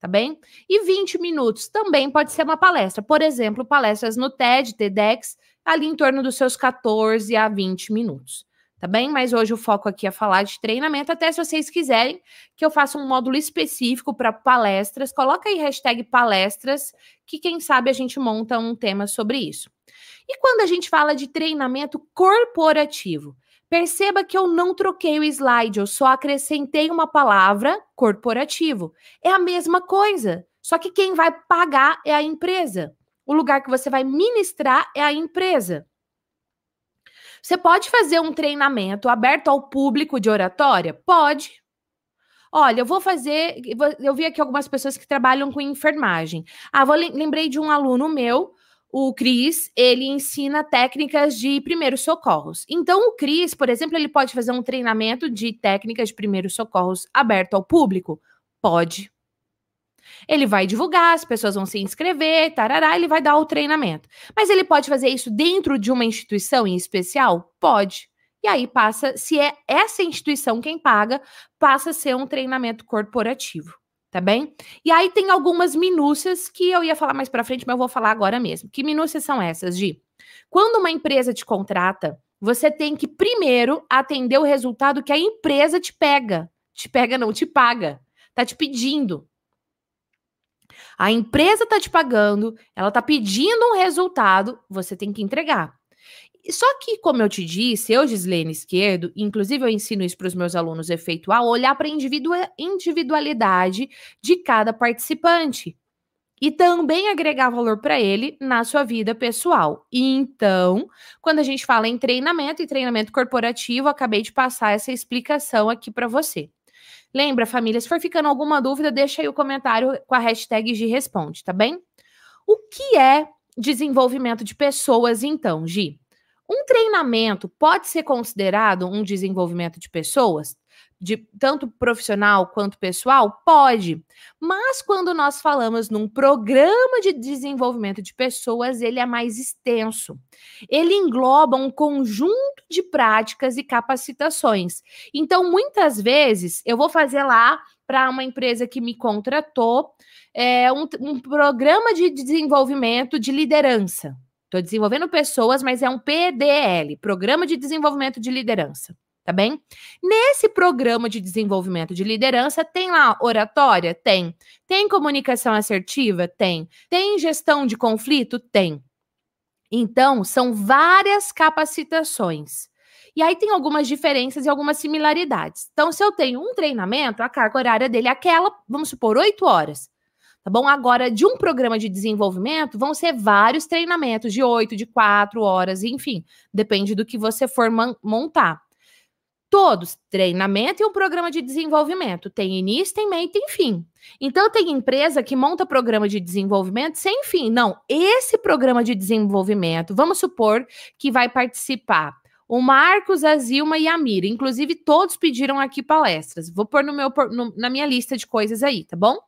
tá bem? E 20 minutos também pode ser uma palestra. Por exemplo, palestras no TED, TEDx, ali em torno dos seus 14 a 20 minutos, tá bem? Mas hoje o foco aqui é falar de treinamento, até se vocês quiserem que eu faça um módulo específico para palestras, coloca aí hashtag palestras, que quem sabe a gente monta um tema sobre isso. E quando a gente fala de treinamento corporativo, perceba que eu não troquei o slide, eu só acrescentei uma palavra corporativo. É a mesma coisa, só que quem vai pagar é a empresa. O lugar que você vai ministrar é a empresa. Você pode fazer um treinamento aberto ao público de oratória? Pode. Olha, eu vou fazer. Eu vi aqui algumas pessoas que trabalham com enfermagem. Ah, vou, lembrei de um aluno meu, o Cris, ele ensina técnicas de primeiros socorros. Então, o Cris, por exemplo, ele pode fazer um treinamento de técnicas de primeiros socorros aberto ao público? Pode. Ele vai divulgar, as pessoas vão se inscrever, tarará, ele vai dar o treinamento. Mas ele pode fazer isso dentro de uma instituição em especial? Pode. E aí passa, se é essa instituição quem paga, passa a ser um treinamento corporativo, tá bem? E aí tem algumas minúcias que eu ia falar mais para frente, mas eu vou falar agora mesmo. Que minúcias são essas, Gi? Quando uma empresa te contrata, você tem que primeiro atender o resultado que a empresa te pega. Te pega não, te paga. Tá te pedindo. A empresa está te pagando, ela está pedindo um resultado, você tem que entregar. Só que, como eu te disse, eu, Gislene Esquerdo, inclusive eu ensino isso para os meus alunos efetuar, olhar para a individualidade de cada participante e também agregar valor para ele na sua vida pessoal. Então, quando a gente fala em treinamento e treinamento corporativo, acabei de passar essa explicação aqui para você. Lembra, família, se for ficando alguma dúvida, deixa aí o comentário com a hashtag Gi Responde, tá bem? O que é desenvolvimento de pessoas, então, Gi? Um treinamento pode ser considerado um desenvolvimento de pessoas? de tanto profissional quanto pessoal? Pode. Mas quando nós falamos num programa de desenvolvimento de pessoas, ele é mais extenso. Ele engloba um conjunto de práticas e capacitações. Então, muitas vezes, eu vou fazer lá para uma empresa que me contratou é, um, um programa de desenvolvimento de liderança. Estou desenvolvendo pessoas, mas é um PDL Programa de Desenvolvimento de Liderança tá bem? Nesse programa de desenvolvimento de liderança, tem lá oratória? Tem. Tem comunicação assertiva? Tem. Tem gestão de conflito? Tem. Então, são várias capacitações. E aí tem algumas diferenças e algumas similaridades. Então, se eu tenho um treinamento, a carga horária dele é aquela, vamos supor, oito horas. Tá bom? Agora, de um programa de desenvolvimento, vão ser vários treinamentos de oito, de quatro horas, enfim, depende do que você for montar. Todos, treinamento e um programa de desenvolvimento. Tem início, tem meio, tem fim. Então, tem empresa que monta programa de desenvolvimento sem fim. Não, esse programa de desenvolvimento, vamos supor que vai participar o Marcos, a Zilma e a Mira. Inclusive, todos pediram aqui palestras. Vou pôr no meu, no, na minha lista de coisas aí, tá bom?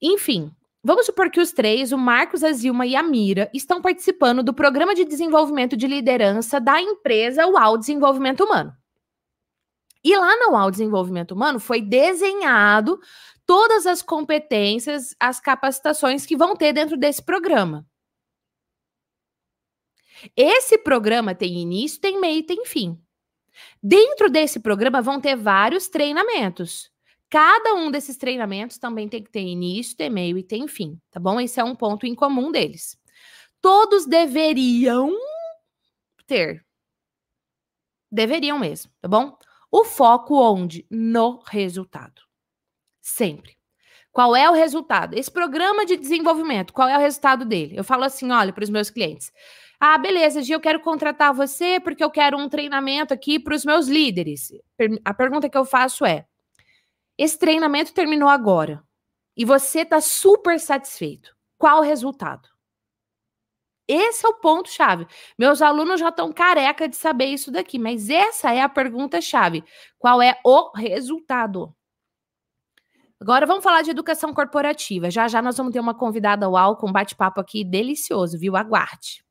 Enfim, Vamos supor que os três, o Marcos, a Zilma e a Mira, estão participando do programa de desenvolvimento de liderança da empresa UAU Desenvolvimento Humano. E lá no UAU Desenvolvimento Humano foi desenhado todas as competências, as capacitações que vão ter dentro desse programa. Esse programa tem início, tem meio e tem fim. Dentro desse programa vão ter vários treinamentos. Cada um desses treinamentos também tem que ter início, tem meio e tem fim, tá bom? Esse é um ponto em comum deles. Todos deveriam ter. Deveriam mesmo, tá bom? O foco onde? No resultado. Sempre. Qual é o resultado? Esse programa de desenvolvimento, qual é o resultado dele? Eu falo assim, olha, para os meus clientes. Ah, beleza, Gi, eu quero contratar você porque eu quero um treinamento aqui para os meus líderes. A pergunta que eu faço é: esse treinamento terminou agora e você está super satisfeito. Qual o resultado? Esse é o ponto-chave. Meus alunos já estão careca de saber isso daqui, mas essa é a pergunta-chave. Qual é o resultado? Agora vamos falar de educação corporativa. Já já nós vamos ter uma convidada UAU com um bate-papo aqui delicioso, viu? Aguarde.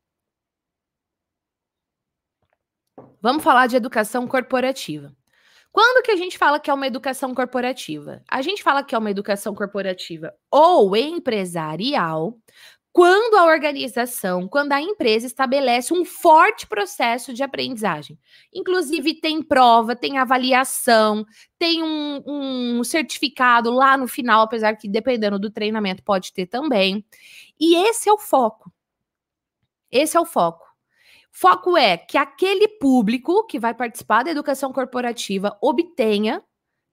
Vamos falar de educação corporativa. Quando que a gente fala que é uma educação corporativa? A gente fala que é uma educação corporativa ou empresarial quando a organização, quando a empresa estabelece um forte processo de aprendizagem. Inclusive, tem prova, tem avaliação, tem um, um, certificado lá no final, apesar que dependendo do treinamento pode ter também. E esse é o foco. Esse é o foco. Foco é que aquele público que vai participar da educação corporativa obtenha,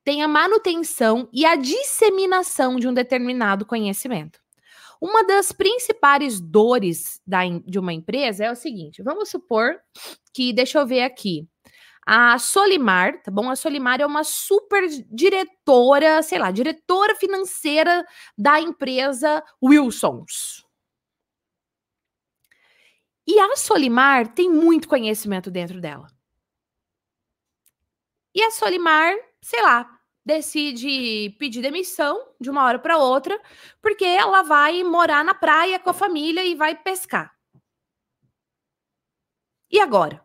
tenha manutenção e a disseminação de um determinado conhecimento. Uma das principais dores da, de uma empresa é o seguinte: vamos supor que, deixa eu ver aqui, a Solimar, tá bom? A Solimar é uma super diretora, sei lá, diretora financeira da empresa Wilsons. E a Solimar tem muito conhecimento dentro dela. E a Solimar, sei lá, decide pedir demissão de uma hora para outra, porque ela vai morar na praia com a família e vai pescar. E agora?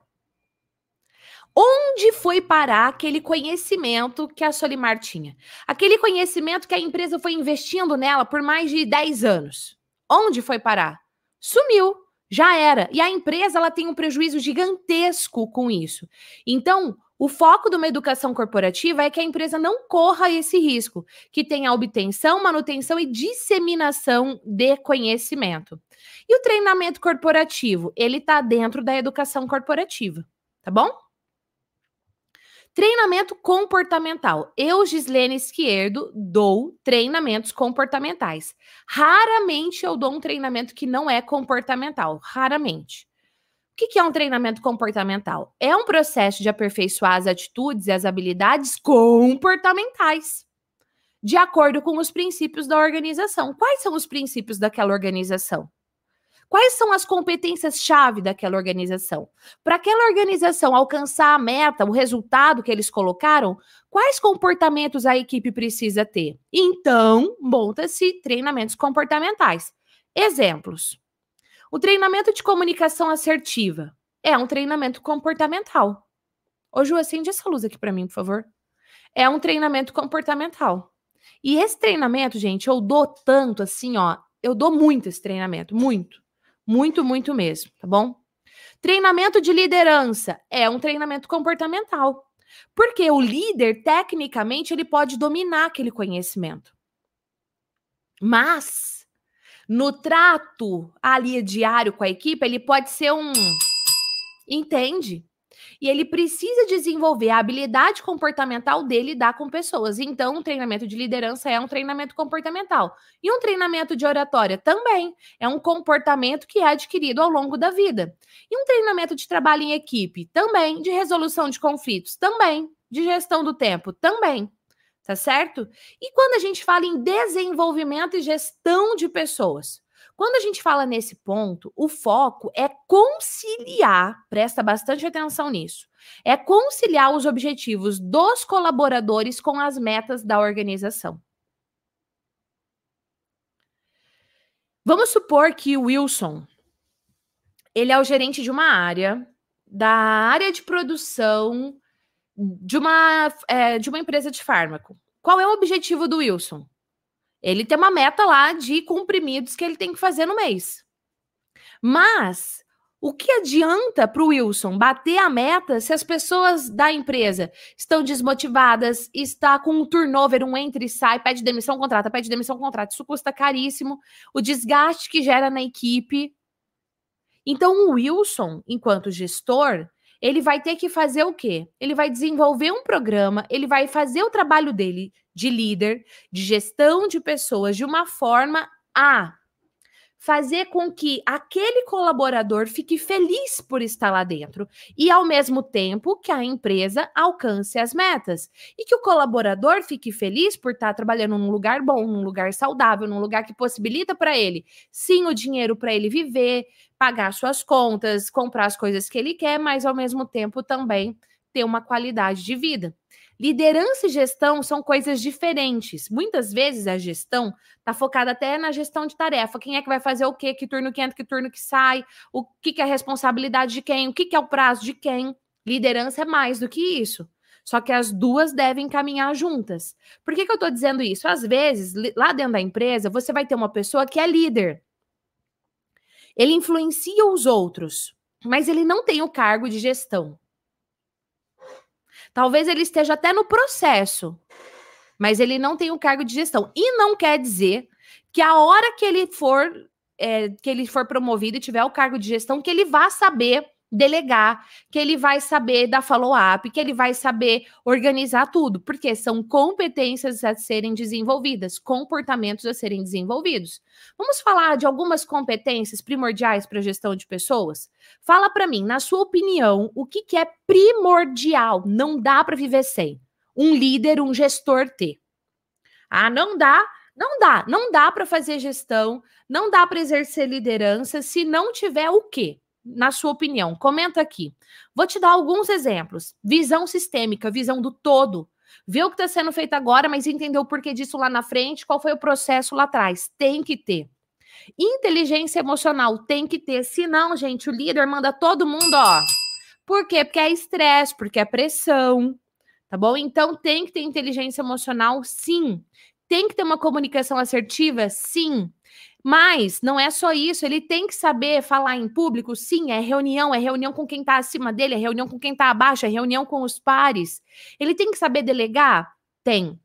Onde foi parar aquele conhecimento que a Solimar tinha? Aquele conhecimento que a empresa foi investindo nela por mais de 10 anos. Onde foi parar? Sumiu, já era. E a empresa ela tem um prejuízo gigantesco com isso. Então, o foco de uma educação corporativa é que a empresa não corra esse risco, que tenha obtenção, manutenção e disseminação de conhecimento. E o treinamento corporativo, ele está dentro da educação corporativa, tá bom? Treinamento comportamental. Eu, Gislene Esquerdo, dou treinamentos comportamentais. Raramente eu dou um treinamento que não é comportamental. Raramente. O que é um treinamento comportamental? É um processo de aperfeiçoar as atitudes e as habilidades comportamentais, de acordo com os princípios da organização. Quais são os princípios daquela organização? Quais são as competências-chave daquela organização? Para aquela organização alcançar a meta, o resultado que eles colocaram, quais comportamentos a equipe precisa ter? Então, monta-se treinamentos comportamentais. Exemplos. O treinamento de comunicação assertiva é um treinamento comportamental. Ô, Ju, acende essa luz aqui para mim, por favor. É um treinamento comportamental. E esse treinamento, gente, eu dou tanto assim, ó. Eu dou muito esse treinamento, muito. Muito, muito mesmo, tá bom? Treinamento de liderança é um treinamento comportamental. Porque o líder, tecnicamente, ele pode dominar aquele conhecimento. Mas no trato ali diário com a equipe, ele pode ser um. Entende? E ele precisa desenvolver a habilidade comportamental dele lidar com pessoas. Então, um treinamento de liderança é um treinamento comportamental. E um treinamento de oratória também é um comportamento que é adquirido ao longo da vida. E um treinamento de trabalho em equipe também, de resolução de conflitos também, de gestão do tempo também tá certo? E quando a gente fala em desenvolvimento e gestão de pessoas, quando a gente fala nesse ponto, o foco é conciliar, presta bastante atenção nisso, é conciliar os objetivos dos colaboradores com as metas da organização. Vamos supor que o Wilson, ele é o gerente de uma área, da área de produção de uma, é, de uma empresa de fármaco. Qual é o objetivo do Wilson? Ele tem uma meta lá de comprimidos que ele tem que fazer no mês. Mas o que adianta para o Wilson bater a meta se as pessoas da empresa estão desmotivadas, está com um turnover, um entra e sai, pede demissão, contrata, pede demissão, contrata. Isso custa caríssimo. O desgaste que gera na equipe. Então, o Wilson, enquanto gestor, ele vai ter que fazer o quê? Ele vai desenvolver um programa, ele vai fazer o trabalho dele de líder, de gestão de pessoas de uma forma a fazer com que aquele colaborador fique feliz por estar lá dentro e, ao mesmo tempo, que a empresa alcance as metas e que o colaborador fique feliz por estar trabalhando num lugar bom, num lugar saudável, num lugar que possibilita para ele, sim, o dinheiro para ele viver, pagar suas contas, comprar as coisas que ele quer, mas ao mesmo tempo também ter uma qualidade de vida. Liderança e gestão são coisas diferentes. Muitas vezes a gestão está focada até na gestão de tarefa. Quem é que vai fazer o quê? Que turno que entra, que turno que sai? O que, que é a responsabilidade de quem? O que, que é o prazo de quem? Liderança é mais do que isso. Só que as duas devem caminhar juntas. Por que, que eu estou dizendo isso? Às vezes, lá dentro da empresa, você vai ter uma pessoa que é líder. Ele influencia os outros, mas ele não tem o cargo de gestão. Talvez ele esteja até no processo, mas ele não tem o cargo de gestão. E não quer dizer que a hora que ele for é, que ele for promovido e tiver o cargo de gestão, que ele vá saber delegar, que ele vai saber dar follow-up, que ele vai saber organizar tudo, porque são competências a serem desenvolvidas, comportamentos a serem desenvolvidos. Vamos falar de algumas competências primordiais para a gestão de pessoas? Fala para mim, na sua opinião, o que, que é primordial? Não dá para viver sem. Um líder, um gestor ter. Ah, não dá, não dá, não dá para fazer gestão, não dá para exercer liderança se não tiver o quê? Na sua opinião? Comenta aqui. Vou te dar alguns exemplos. Visão sistêmica, visão do todo. Ver o que está sendo feito agora, mas entender o porquê disso lá na frente, qual foi o processo lá atrás. Tem que ter. Inteligência emocional tem que ter. Senão, gente, o líder manda todo mundo, ó. Por quê? Porque é estresse, porque é pressão. Tá bom? Então tem que ter inteligência emocional, sim. Tem que ter uma comunicação assertiva, sim. Mas não é só isso, ele tem que saber falar em público, sim, é reunião, é reunião com quem está acima dele, é reunião com quem está abaixo, é reunião com os pares. Ele tem que saber delegar? Tem.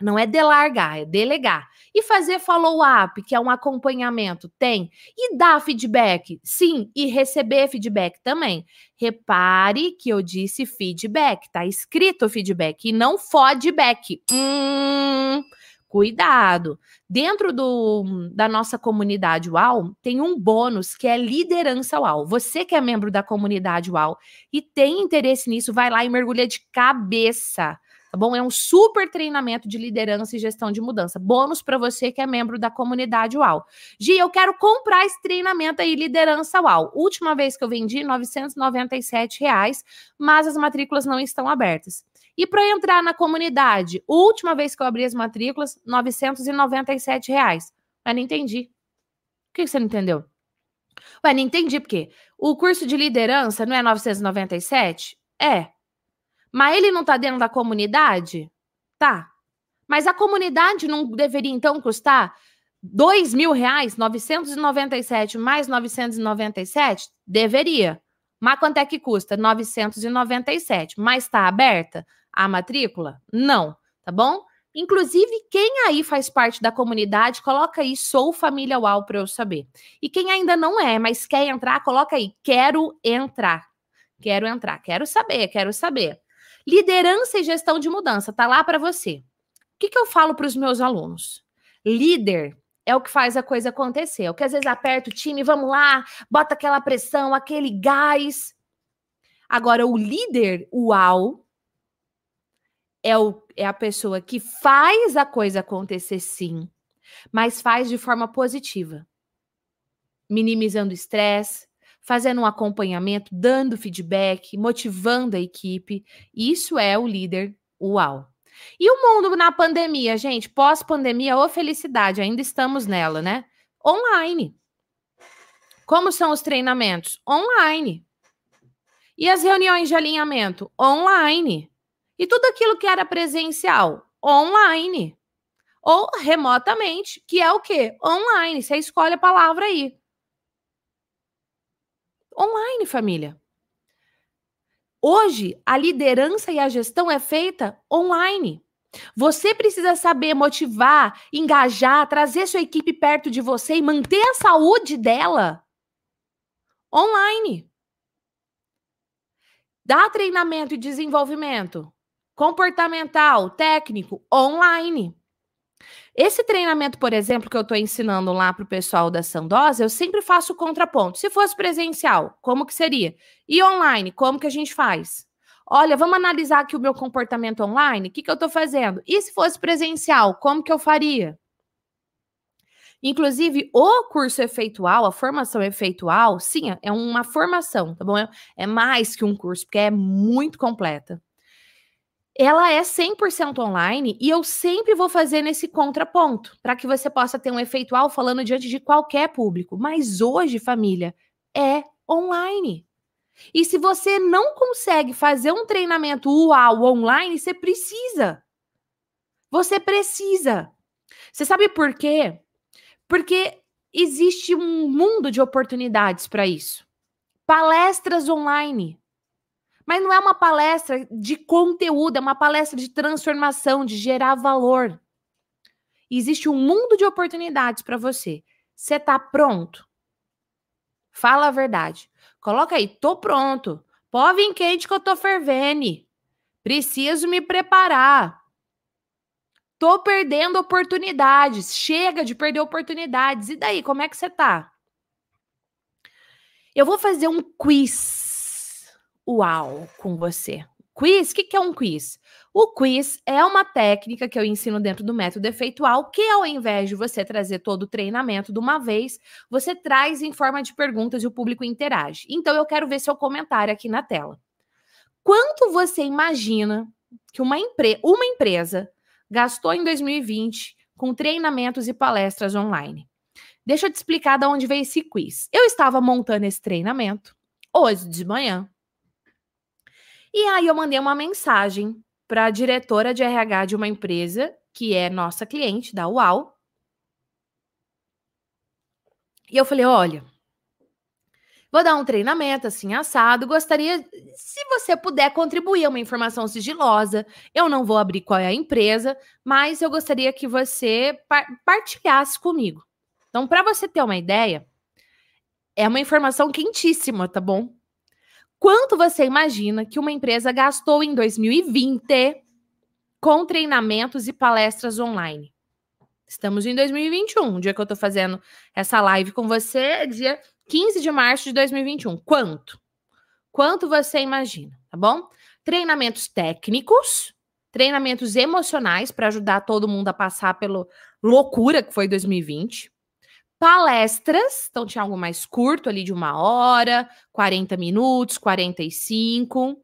Não é delargar, é delegar. E fazer follow-up, que é um acompanhamento? Tem. E dar feedback? Sim. E receber feedback também. Repare que eu disse feedback, tá escrito feedback e não feedback. Hum. Cuidado! Dentro do, da nossa comunidade UAU, tem um bônus que é liderança UAU. Você que é membro da comunidade UAU e tem interesse nisso, vai lá e mergulha de cabeça. Tá bom? É um super treinamento de liderança e gestão de mudança. Bônus para você que é membro da comunidade UAU. Gi, eu quero comprar esse treinamento aí, liderança UAU. Última vez que eu vendi, 997 reais, mas as matrículas não estão abertas. E para entrar na comunidade, última vez que eu abri as matrículas, 997 reais. Mas não entendi. O que você não entendeu? Ué, não entendi porque o curso de liderança não é 997? É. Mas ele não tá dentro da comunidade? Tá. Mas a comunidade não deveria então custar dois mil reais, 997 mais 997? Deveria. Mas quanto é que custa? 997. Mas está aberta? A matrícula? Não, tá bom? Inclusive, quem aí faz parte da comunidade, coloca aí Sou Família UAU para eu saber. E quem ainda não é, mas quer entrar, coloca aí Quero entrar. Quero entrar, quero saber, quero saber. Liderança e gestão de mudança, tá lá para você. O que, que eu falo para os meus alunos? Líder é o que faz a coisa acontecer. É o que às vezes aperta o time, vamos lá, bota aquela pressão, aquele gás. Agora, o líder, uau, é, o, é a pessoa que faz a coisa acontecer sim, mas faz de forma positiva, minimizando o estresse, fazendo um acompanhamento, dando feedback, motivando a equipe. Isso é o líder uau. E o mundo na pandemia, gente, pós-pandemia, ô felicidade, ainda estamos nela, né? Online. Como são os treinamentos? Online. E as reuniões de alinhamento? Online. E tudo aquilo que era presencial, online. Ou remotamente, que é o quê? Online. Você escolhe a palavra aí. Online, família. Hoje, a liderança e a gestão é feita online. Você precisa saber motivar, engajar, trazer sua equipe perto de você e manter a saúde dela online. Dá treinamento e desenvolvimento comportamental, técnico, online. Esse treinamento, por exemplo, que eu estou ensinando lá para o pessoal da Sandosa, eu sempre faço o contraponto. Se fosse presencial, como que seria? E online, como que a gente faz? Olha, vamos analisar aqui o meu comportamento online. O que, que eu estou fazendo? E se fosse presencial, como que eu faria? Inclusive, o curso efeitual, a formação efeitual, sim, é uma formação, tá bom? É mais que um curso, porque é muito completa ela é 100% online e eu sempre vou fazer nesse contraponto, para que você possa ter um efeitual falando diante de qualquer público. Mas hoje, família, é online. E se você não consegue fazer um treinamento UAU online, você precisa. Você precisa. Você sabe por quê? Porque existe um mundo de oportunidades para isso. Palestras online. Mas não é uma palestra de conteúdo, é uma palestra de transformação, de gerar valor. Existe um mundo de oportunidades para você. Você está pronto? Fala a verdade. Coloca aí, tô pronto. Pode vir quente que eu tô fervendo. Preciso me preparar. Tô perdendo oportunidades. Chega de perder oportunidades. E daí, como é que você tá? Eu vou fazer um quiz uau com você. Quiz? O que, que é um quiz? O quiz é uma técnica que eu ensino dentro do método efeitual, que ao invés de você trazer todo o treinamento de uma vez, você traz em forma de perguntas e o público interage. Então eu quero ver seu comentário aqui na tela. Quanto você imagina que uma, empre uma empresa gastou em 2020 com treinamentos e palestras online? Deixa eu te explicar de onde veio esse quiz. Eu estava montando esse treinamento hoje de manhã e aí eu mandei uma mensagem para a diretora de RH de uma empresa que é nossa cliente da UAU. E eu falei: olha, vou dar um treinamento assim assado. Gostaria, se você puder contribuir, uma informação sigilosa. Eu não vou abrir qual é a empresa, mas eu gostaria que você par partilhasse comigo. Então, para você ter uma ideia, é uma informação quentíssima, tá bom? Quanto você imagina que uma empresa gastou em 2020 com treinamentos e palestras online? Estamos em 2021, o dia que eu estou fazendo essa live com você é dia 15 de março de 2021. Quanto? Quanto você imagina, tá bom? Treinamentos técnicos, treinamentos emocionais para ajudar todo mundo a passar pela loucura que foi 2020 palestras, então tinha algo mais curto ali de uma hora, 40 minutos, 45.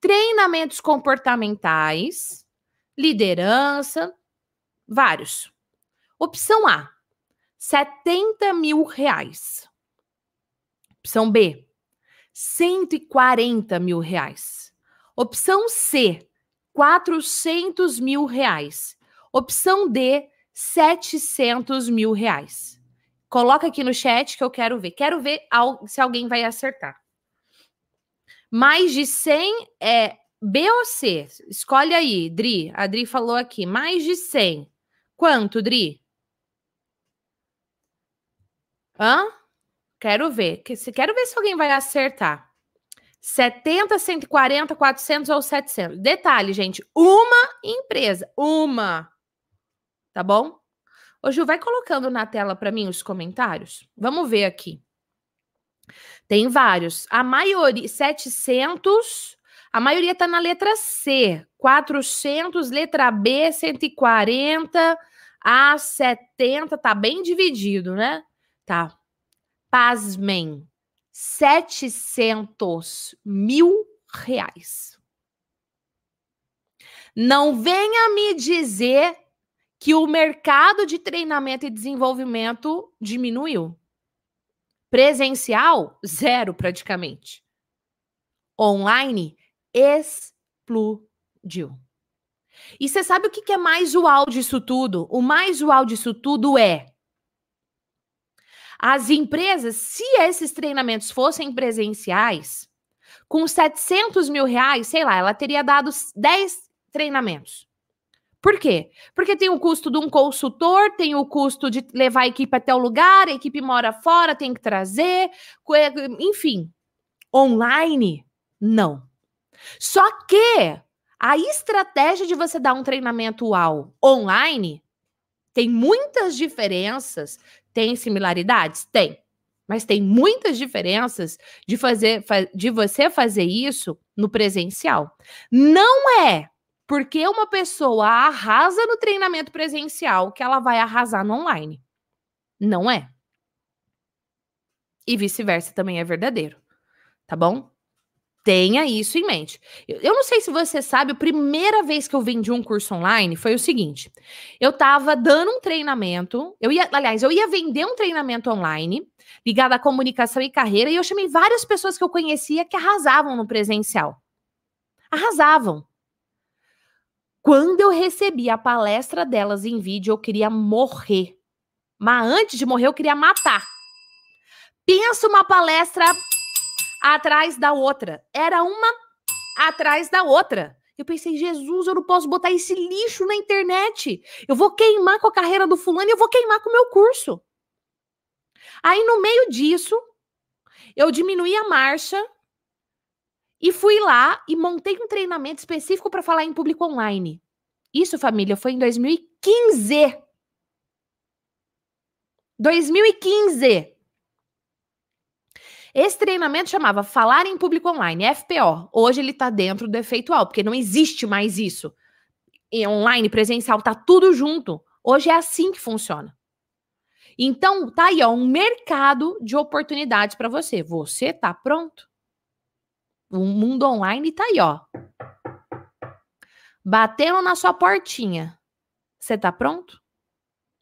Treinamentos comportamentais, liderança, vários. Opção A, 70 mil reais. Opção B, 140 mil reais. Opção C, 400 mil reais. Opção D, 700 mil reais. Coloca aqui no chat que eu quero ver. Quero ver se alguém vai acertar. Mais de 100 é B ou C? Escolhe aí, Dri. A Dri falou aqui. Mais de 100. Quanto, Dri? Hã? Quero ver. Quero ver se alguém vai acertar. 70, 140, 400 ou 700. Detalhe, gente. Uma empresa. Uma. Tá bom? Ô, Ju, vai colocando na tela para mim os comentários. Vamos ver aqui. Tem vários. A maioria, 700, a maioria tá na letra C. 400, letra B, 140, A, 70, tá bem dividido, né? Tá. Pasmem, 700 mil reais. Não venha me dizer que o mercado de treinamento e desenvolvimento diminuiu. Presencial, zero praticamente. Online, explodiu. E você sabe o que é mais uau disso tudo? O mais uau disso tudo é as empresas, se esses treinamentos fossem presenciais, com 700 mil reais, sei lá, ela teria dado 10 treinamentos. Por quê? Porque tem o custo de um consultor, tem o custo de levar a equipe até o lugar, a equipe mora fora, tem que trazer, enfim. Online, não. Só que a estratégia de você dar um treinamento ao online tem muitas diferenças. Tem similaridades? Tem. Mas tem muitas diferenças de fazer de você fazer isso no presencial. Não é porque uma pessoa arrasa no treinamento presencial que ela vai arrasar no online. Não é. E vice-versa também é verdadeiro. Tá bom? Tenha isso em mente. Eu não sei se você sabe, a primeira vez que eu vendi um curso online foi o seguinte: eu estava dando um treinamento, eu ia, aliás, eu ia vender um treinamento online ligado à comunicação e carreira, e eu chamei várias pessoas que eu conhecia que arrasavam no presencial. Arrasavam. Quando eu recebi a palestra delas em vídeo, eu queria morrer. Mas antes de morrer, eu queria matar. Pensa uma palestra atrás da outra. Era uma atrás da outra. Eu pensei, Jesus, eu não posso botar esse lixo na internet. Eu vou queimar com a carreira do fulano e eu vou queimar com o meu curso. Aí, no meio disso, eu diminuí a marcha e fui lá e montei um treinamento específico para falar em público online. Isso, família, foi em 2015. 2015. Esse treinamento chamava Falar em Público Online, FPO. Hoje ele está dentro do efeitual, porque não existe mais isso. E online, presencial, tá tudo junto. Hoje é assim que funciona. Então, tá aí, ó, um mercado de oportunidades para você. Você tá pronto? O mundo online tá aí, ó. Batendo na sua portinha. Você tá pronto?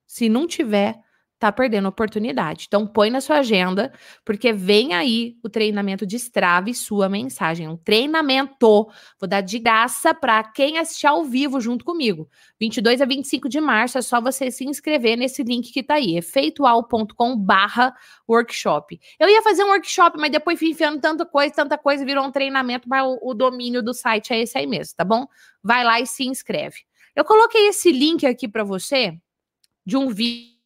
Se não tiver, tá perdendo oportunidade. Então põe na sua agenda, porque vem aí o treinamento Destrave sua mensagem, um treinamento. Vou dar de graça para quem assistir ao vivo junto comigo. 22 a 25 de março é só você se inscrever nesse link que tá aí, efeitual.com/workshop. Eu ia fazer um workshop, mas depois fui enfiando tanta coisa, tanta coisa, virou um treinamento, mas o, o domínio do site é esse aí mesmo, tá bom? Vai lá e se inscreve. Eu coloquei esse link aqui para você de um vídeo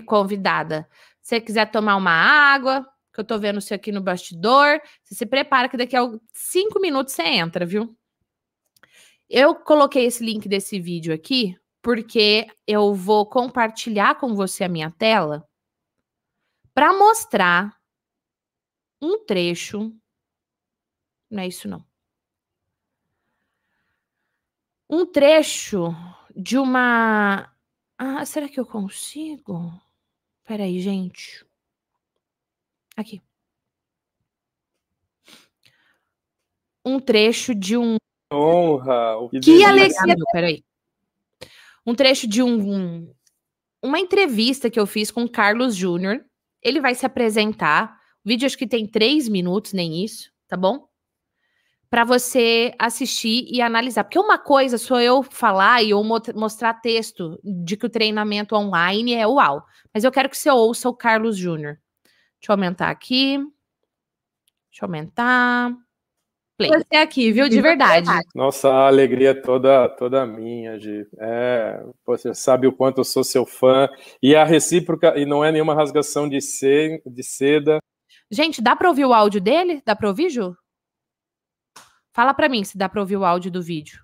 convidada. Se você quiser tomar uma água, que eu tô vendo você aqui no bastidor, você se prepara que daqui a cinco minutos você entra, viu? Eu coloquei esse link desse vídeo aqui porque eu vou compartilhar com você a minha tela para mostrar um trecho. Não é isso não. Um trecho de uma ah, será que eu consigo? Espera aí, gente. Aqui. Um trecho de um. Honra! Que, que alegria! Peraí. Um trecho de um, um, uma entrevista que eu fiz com o Carlos Júnior. Ele vai se apresentar. O vídeo acho que tem três minutos, nem isso, tá bom? Para você assistir e analisar. Porque uma coisa sou eu falar e ou mostrar texto de que o treinamento online é uau. Mas eu quero que você ouça o Carlos Júnior. Deixa eu aumentar aqui. Deixa eu aumentar. Play. Você aqui, viu? De verdade. Nossa, a alegria toda toda minha, Gi. É, você sabe o quanto eu sou seu fã. E a recíproca, e não é nenhuma rasgação de, ce, de seda. Gente, dá para ouvir o áudio dele? Dá para ouvir, Ju? Fala para mim se dá para ouvir o áudio do vídeo.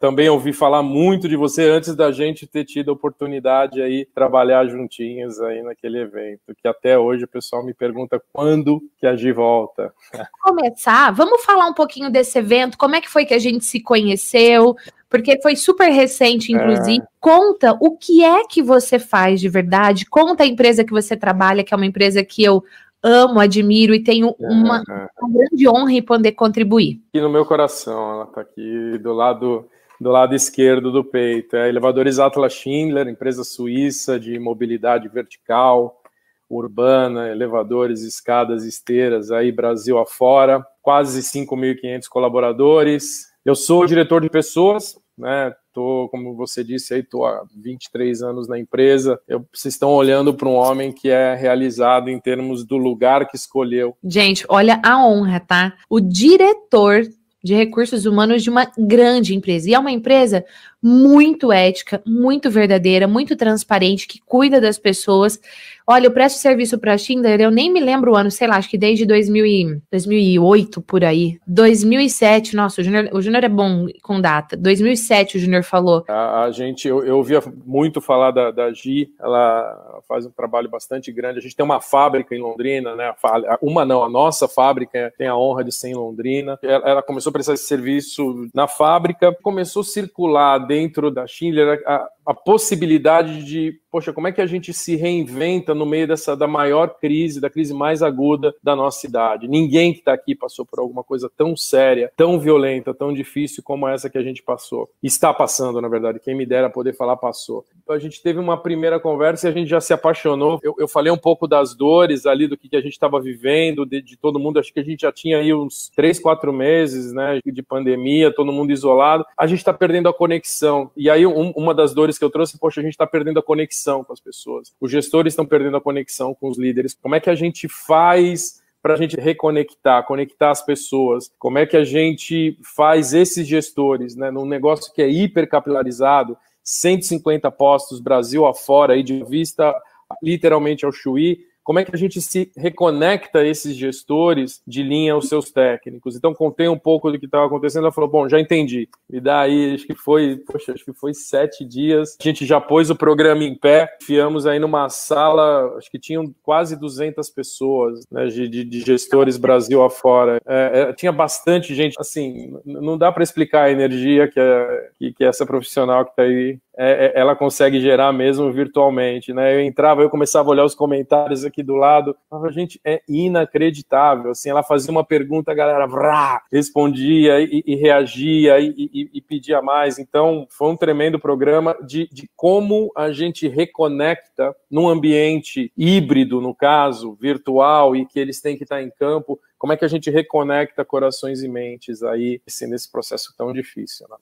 Também ouvi falar muito de você antes da gente ter tido a oportunidade aí trabalhar juntinhos aí naquele evento, que até hoje o pessoal me pergunta quando que a Gi volta. Começar, vamos falar um pouquinho desse evento, como é que foi que a gente se conheceu, porque foi super recente, inclusive. É. Conta o que é que você faz de verdade, conta a empresa que você trabalha, que é uma empresa que eu amo, admiro e tenho uma, uma grande honra em poder contribuir. Aqui no meu coração, ela está aqui do lado do lado esquerdo do peito. É Elevadores Atlas Schindler, empresa suíça de mobilidade vertical, urbana, elevadores, escadas, esteiras, aí Brasil afora, quase 5.500 colaboradores. Eu sou diretor de pessoas, né? Tô, como você disse aí, tô há 23 anos na empresa. Eu, vocês estão olhando para um homem que é realizado em termos do lugar que escolheu. Gente, olha a honra, tá? O diretor de recursos humanos de uma grande empresa. E é uma empresa muito ética, muito verdadeira, muito transparente, que cuida das pessoas. Olha, eu presto serviço para a Schindler, eu nem me lembro o ano, sei lá, acho que desde 2000 e, 2008 por aí. 2007, nossa, o Júnior, o Júnior é bom com data. 2007 o Júnior falou. A, a gente, eu, eu, ouvia muito falar da, da Gi, ela faz um trabalho bastante grande. A gente tem uma fábrica em Londrina, né? Uma não, a nossa fábrica tem a honra de ser em Londrina. Ela, ela começou a prestar esse serviço na fábrica, começou a circular dentro da Schindler a, a possibilidade de, poxa, como é que a gente se reinventa no meio dessa da maior crise, da crise mais aguda da nossa cidade? Ninguém que está aqui passou por alguma coisa tão séria, tão violenta, tão difícil como essa que a gente passou. Está passando, na verdade. Quem me dera poder falar passou. Então, a gente teve uma primeira conversa e a gente já se apaixonou. Eu, eu falei um pouco das dores ali, do que, que a gente estava vivendo, de, de, todo mundo. Acho que a gente já tinha aí uns três, quatro meses, né, de pandemia, todo mundo isolado. A gente está perdendo a conexão. E aí, um, uma das dores que eu trouxe, poxa, a gente está perdendo a conexão com as pessoas. Os gestores estão perdendo a conexão com os líderes. Como é que a gente faz para a gente reconectar, conectar as pessoas? Como é que a gente faz esses gestores, né, num negócio que é hipercapilarizado, 150 postos Brasil afora, aí de vista literalmente ao Chuí, como é que a gente se reconecta esses gestores de linha aos seus técnicos? Então, contei um pouco do que estava acontecendo, ela falou, bom, já entendi. E daí, acho que foi, poxa, acho que foi sete dias, a gente já pôs o programa em pé, fiamos aí numa sala, acho que tinham quase 200 pessoas, né, de, de gestores Brasil afora. É, é, tinha bastante gente, assim, não dá para explicar a energia que, é, que, que essa profissional que está aí é, é, ela consegue gerar mesmo virtualmente, né? Eu entrava, eu começava a olhar os comentários aqui do lado, a gente é inacreditável, assim, ela fazia uma pergunta, a galera vrá, respondia e, e reagia e, e, e, pedia mais, então foi um tremendo programa de, de como a gente reconecta num ambiente híbrido, no caso, virtual, e que eles têm que estar em campo, como é que a gente reconecta corações e mentes aí, assim, nesse processo tão difícil, né?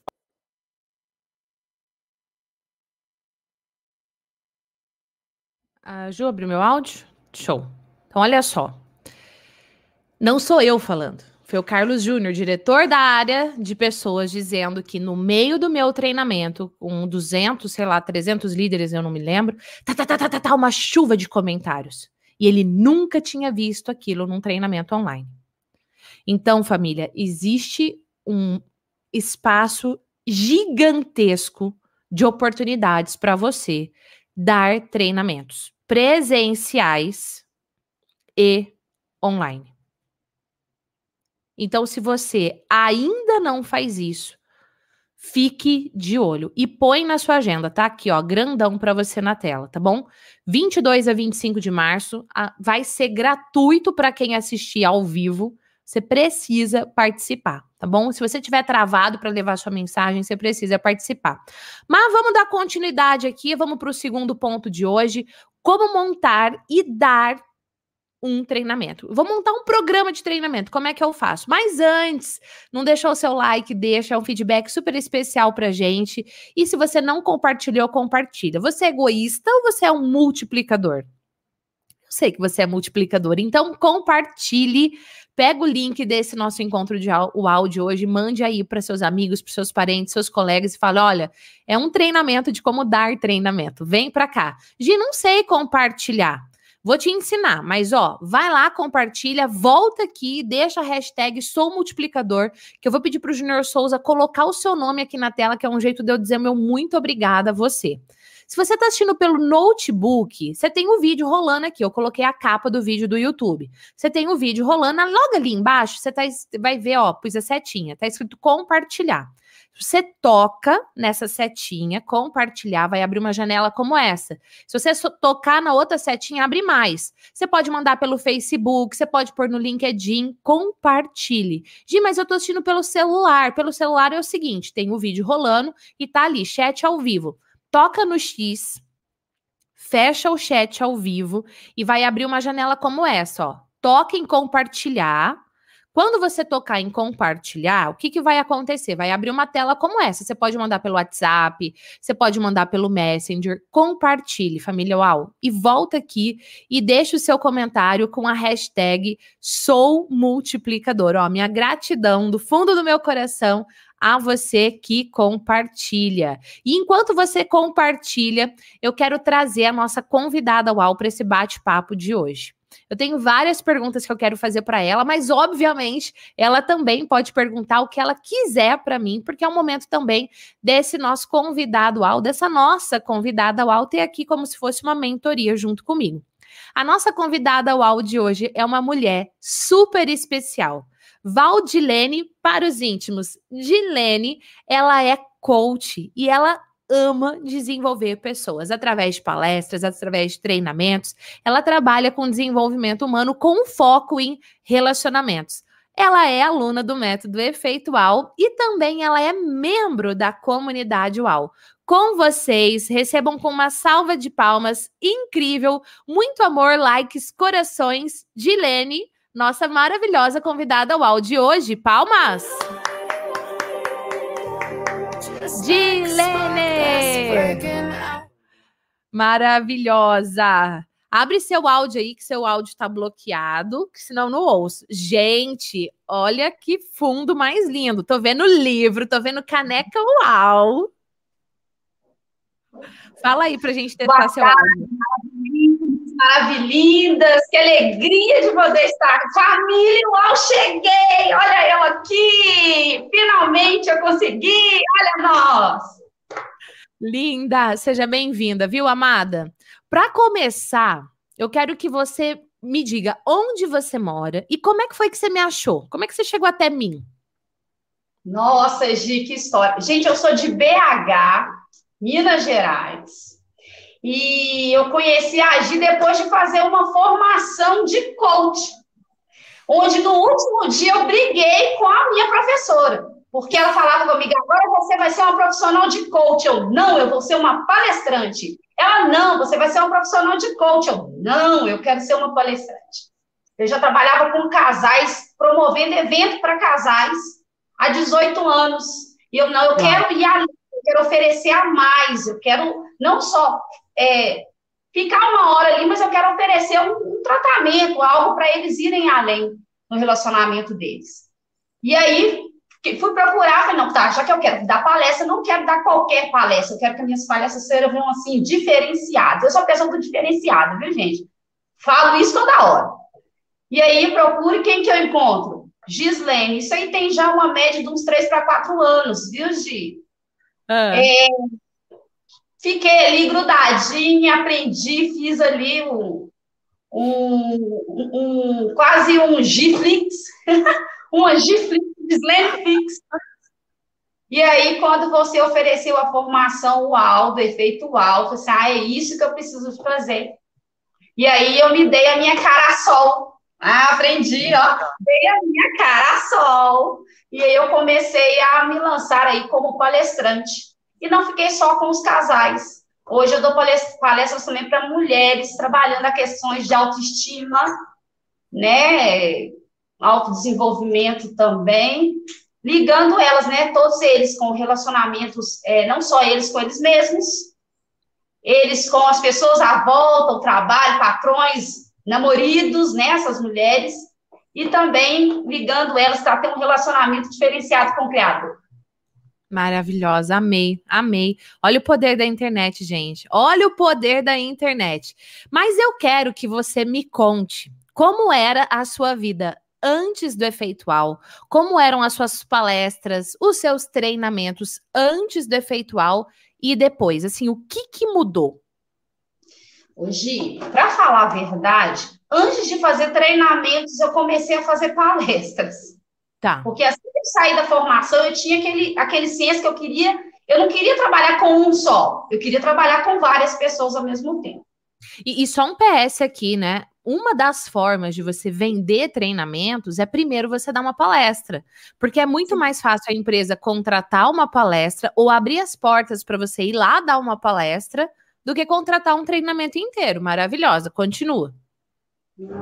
A Ju abriu meu áudio? Show. Então, olha só. Não sou eu falando. Foi o Carlos Júnior, diretor da área de pessoas, dizendo que no meio do meu treinamento, com 200, sei lá, 300 líderes, eu não me lembro, tá, tá, tá, tá, tá, tá uma chuva de comentários. E ele nunca tinha visto aquilo num treinamento online. Então, família, existe um espaço gigantesco de oportunidades para você dar treinamentos presenciais e online. Então, se você ainda não faz isso, fique de olho e põe na sua agenda, tá aqui, ó, grandão para você na tela, tá bom? 22 a 25 de março, a, vai ser gratuito para quem assistir ao vivo. Você precisa participar, tá bom? Se você tiver travado para levar sua mensagem, você precisa participar. Mas vamos dar continuidade aqui, vamos para o segundo ponto de hoje: como montar e dar um treinamento. vou montar um programa de treinamento. Como é que eu faço? Mas antes, não deixou o seu like, deixa um feedback super especial pra gente. E se você não compartilhou, compartilha. Você é egoísta ou você é um multiplicador? Eu sei que você é multiplicador, então compartilhe Pega o link desse nosso encontro de o áudio hoje, mande aí para seus amigos, para seus parentes, seus colegas e fale: olha, é um treinamento de como dar treinamento. Vem para cá. Gi, não sei compartilhar. Vou te ensinar, mas ó, vai lá, compartilha, volta aqui, deixa a hashtag sou multiplicador, que eu vou pedir para o Junior Souza colocar o seu nome aqui na tela, que é um jeito de eu dizer meu muito obrigada a você. Se você está assistindo pelo notebook, você tem o um vídeo rolando aqui. Eu coloquei a capa do vídeo do YouTube. Você tem o um vídeo rolando, logo ali embaixo, você tá, vai ver, ó, pus a setinha, tá escrito compartilhar. Você toca nessa setinha, compartilhar, vai abrir uma janela como essa. Se você tocar na outra setinha, abre mais. Você pode mandar pelo Facebook, você pode pôr no LinkedIn, compartilhe. Gi, mas eu tô assistindo pelo celular. Pelo celular é o seguinte: tem o vídeo rolando e tá ali, chat ao vivo toca no X, fecha o chat ao vivo e vai abrir uma janela como essa, ó. Toca em compartilhar. Quando você tocar em compartilhar, o que, que vai acontecer? Vai abrir uma tela como essa. Você pode mandar pelo WhatsApp, você pode mandar pelo Messenger. Compartilhe, família UAU. E volta aqui e deixa o seu comentário com a hashtag Sou Multiplicador. Ó, minha gratidão do fundo do meu coração a você que compartilha. E enquanto você compartilha, eu quero trazer a nossa convidada UAU para esse bate-papo de hoje. Eu tenho várias perguntas que eu quero fazer para ela, mas obviamente ela também pode perguntar o que ela quiser para mim, porque é o momento também desse nosso convidado UAU, dessa nossa convidada UAU ter aqui como se fosse uma mentoria junto comigo. A nossa convidada UAU de hoje é uma mulher super especial. Valdilene para os íntimos. Dilene, ela é coach e ela ama desenvolver pessoas através de palestras, através de treinamentos. Ela trabalha com desenvolvimento humano com foco em relacionamentos. Ela é aluna do método Efeitual e também ela é membro da comunidade UAU. Com vocês, recebam com uma salva de palmas incrível, muito amor, likes, corações, Dilene, nossa maravilhosa convidada UAU de hoje. Palmas! Dilene! Maravilhosa! Abre seu áudio aí, que seu áudio está bloqueado, que senão não ouço. Gente, olha que fundo mais lindo. Tô vendo livro, tô vendo caneca uau. Fala aí pra gente testar seu áudio. Maravilhindas, que alegria de poder estar. Família, uau, cheguei! Olha eu aqui! Finalmente eu consegui! Olha nós! Linda, seja bem-vinda, viu, amada? Para começar, eu quero que você me diga onde você mora e como é que foi que você me achou? Como é que você chegou até mim? Nossa, Gi, que história. Gente, eu sou de BH, Minas Gerais. E eu conheci a Gi depois de fazer uma formação de coach, onde no último dia eu briguei com a minha professora, porque ela falava comigo: agora você vai ser uma profissional de coach. Eu, não, eu vou ser uma palestrante. Ela, não, você vai ser um profissional de coach. Eu, não, eu quero ser uma palestrante. Eu já trabalhava com casais, promovendo evento para casais há 18 anos. E eu, não, eu quero ir além, eu quero oferecer a mais, eu quero não só é, ficar uma hora ali, mas eu quero oferecer um, um tratamento, algo para eles irem além no relacionamento deles. E aí, fui procurar, falei, não, tá, já que eu quero dar palestra, não quero dar qualquer palestra, eu quero que minhas palestras sejam, assim, diferenciadas. Eu sou pessoa do diferenciada, viu, gente? Falo isso toda hora. E aí, procure quem que eu encontro? Gislene. Isso aí tem já uma média de uns 3 para 4 anos, viu, Gi? Ah. É, fiquei ali grudadinha, aprendi, fiz ali um, um, um quase um Giflix, [laughs] uma Giflix Slam Fix. E aí, quando você ofereceu a formação UAU, do efeito UAU, você ah, é isso que eu preciso fazer. E aí, eu me dei a minha cara a sol. Ah, aprendi, ó. Dei a minha cara a sol. E aí, eu comecei a me lançar aí como palestrante. E não fiquei só com os casais. Hoje eu dou palestras também para mulheres, trabalhando a questões de autoestima, né? autodesenvolvimento também, ligando elas, né, todos eles com relacionamentos, é, não só eles com eles mesmos, eles com as pessoas à volta, o trabalho, patrões, namoridos, né, essas mulheres, e também ligando elas para ter um relacionamento diferenciado com o Criador. Maravilhosa, amei, amei. Olha o poder da internet, gente. Olha o poder da internet. Mas eu quero que você me conte como era a sua vida antes do efeitual? Como eram as suas palestras, os seus treinamentos antes do efeitual e depois? Assim, o que, que mudou? Hoje, para falar a verdade, antes de fazer treinamentos, eu comecei a fazer palestras. Tá. Porque assim que eu saí da formação, eu tinha aquele, aquele senso que eu queria. Eu não queria trabalhar com um só, eu queria trabalhar com várias pessoas ao mesmo tempo. E, e só um PS aqui, né? uma das formas de você vender treinamentos é primeiro você dar uma palestra, porque é muito mais fácil a empresa contratar uma palestra ou abrir as portas para você ir lá dar uma palestra do que contratar um treinamento inteiro. Maravilhosa, continua.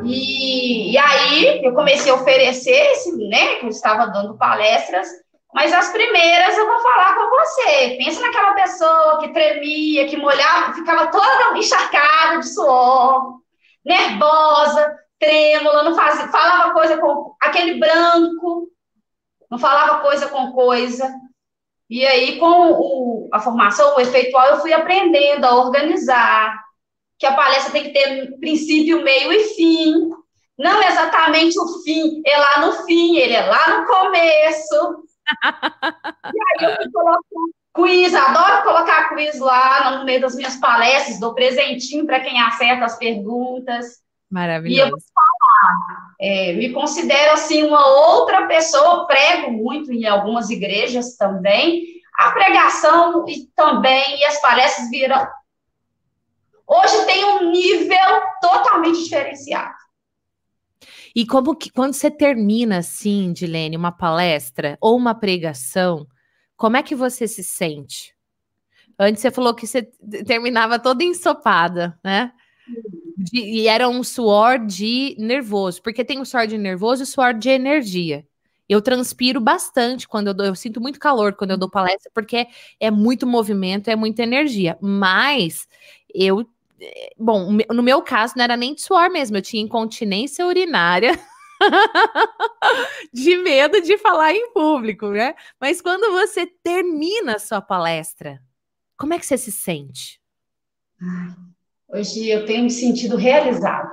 E, e aí eu comecei a oferecer esse, né? Que eu estava dando palestras, mas as primeiras eu vou falar com você. Pensa naquela pessoa que tremia, que molhava, ficava toda encharcada de suor nervosa, trêmula, não fazia, falava coisa com aquele branco, não falava coisa com coisa. E aí, com o, a formação, o efeitual, eu fui aprendendo a organizar, que a palestra tem que ter princípio, meio e fim. Não exatamente o fim, é lá no fim, ele é lá no começo. e aí eu fui colocando quiz, adoro colocar quiz lá no meio das minhas palestras, dou presentinho para quem acerta as perguntas. Maravilhoso. E eu vou falar, é, me considero assim uma outra pessoa, prego muito em algumas igrejas também, a pregação e também e as palestras viram. Hoje tem um nível totalmente diferenciado. E como que quando você termina assim, Dilene, uma palestra ou uma pregação, como é que você se sente? Antes você falou que você terminava toda ensopada, né? De, e era um suor de nervoso, porque tem o suor de nervoso e o suor de energia. Eu transpiro bastante quando eu dou, eu sinto muito calor quando eu dou palestra, porque é muito movimento, é muita energia. Mas eu, bom, no meu caso não era nem de suor mesmo, eu tinha incontinência urinária. [laughs] de medo de falar em público, né? Mas quando você termina a sua palestra, como é que você se sente? Hoje eu tenho me sentido realizado.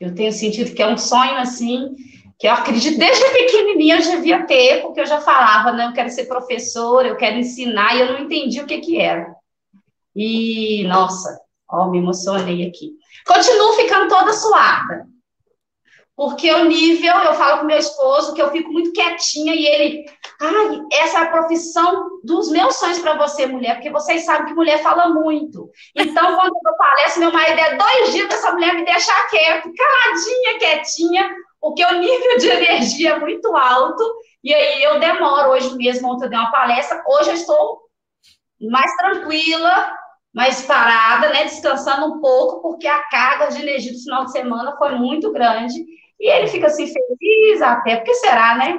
Eu tenho sentido que é um sonho assim, que eu acredito desde pequenininha eu já devia ter, porque eu já falava, né, eu quero ser professora, eu quero ensinar, e eu não entendi o que que era. E, nossa, ó, me emocionei aqui. Continuo ficando toda suada, porque o nível, eu falo com meu esposo que eu fico muito quietinha e ele, ai, essa é a profissão dos meus sonhos para você, mulher, porque vocês sabem que mulher fala muito. Então, [laughs] quando eu palestro, meu marido é dois dias essa mulher me deixar quieto, caladinha, quietinha, porque o nível de energia é muito alto, e aí eu demoro. Hoje mesmo, ontem eu dei uma palestra, hoje eu estou mais tranquila, mais parada, né, descansando um pouco, porque a carga de energia do final de semana foi muito grande. E ele fica assim feliz até, porque será, né?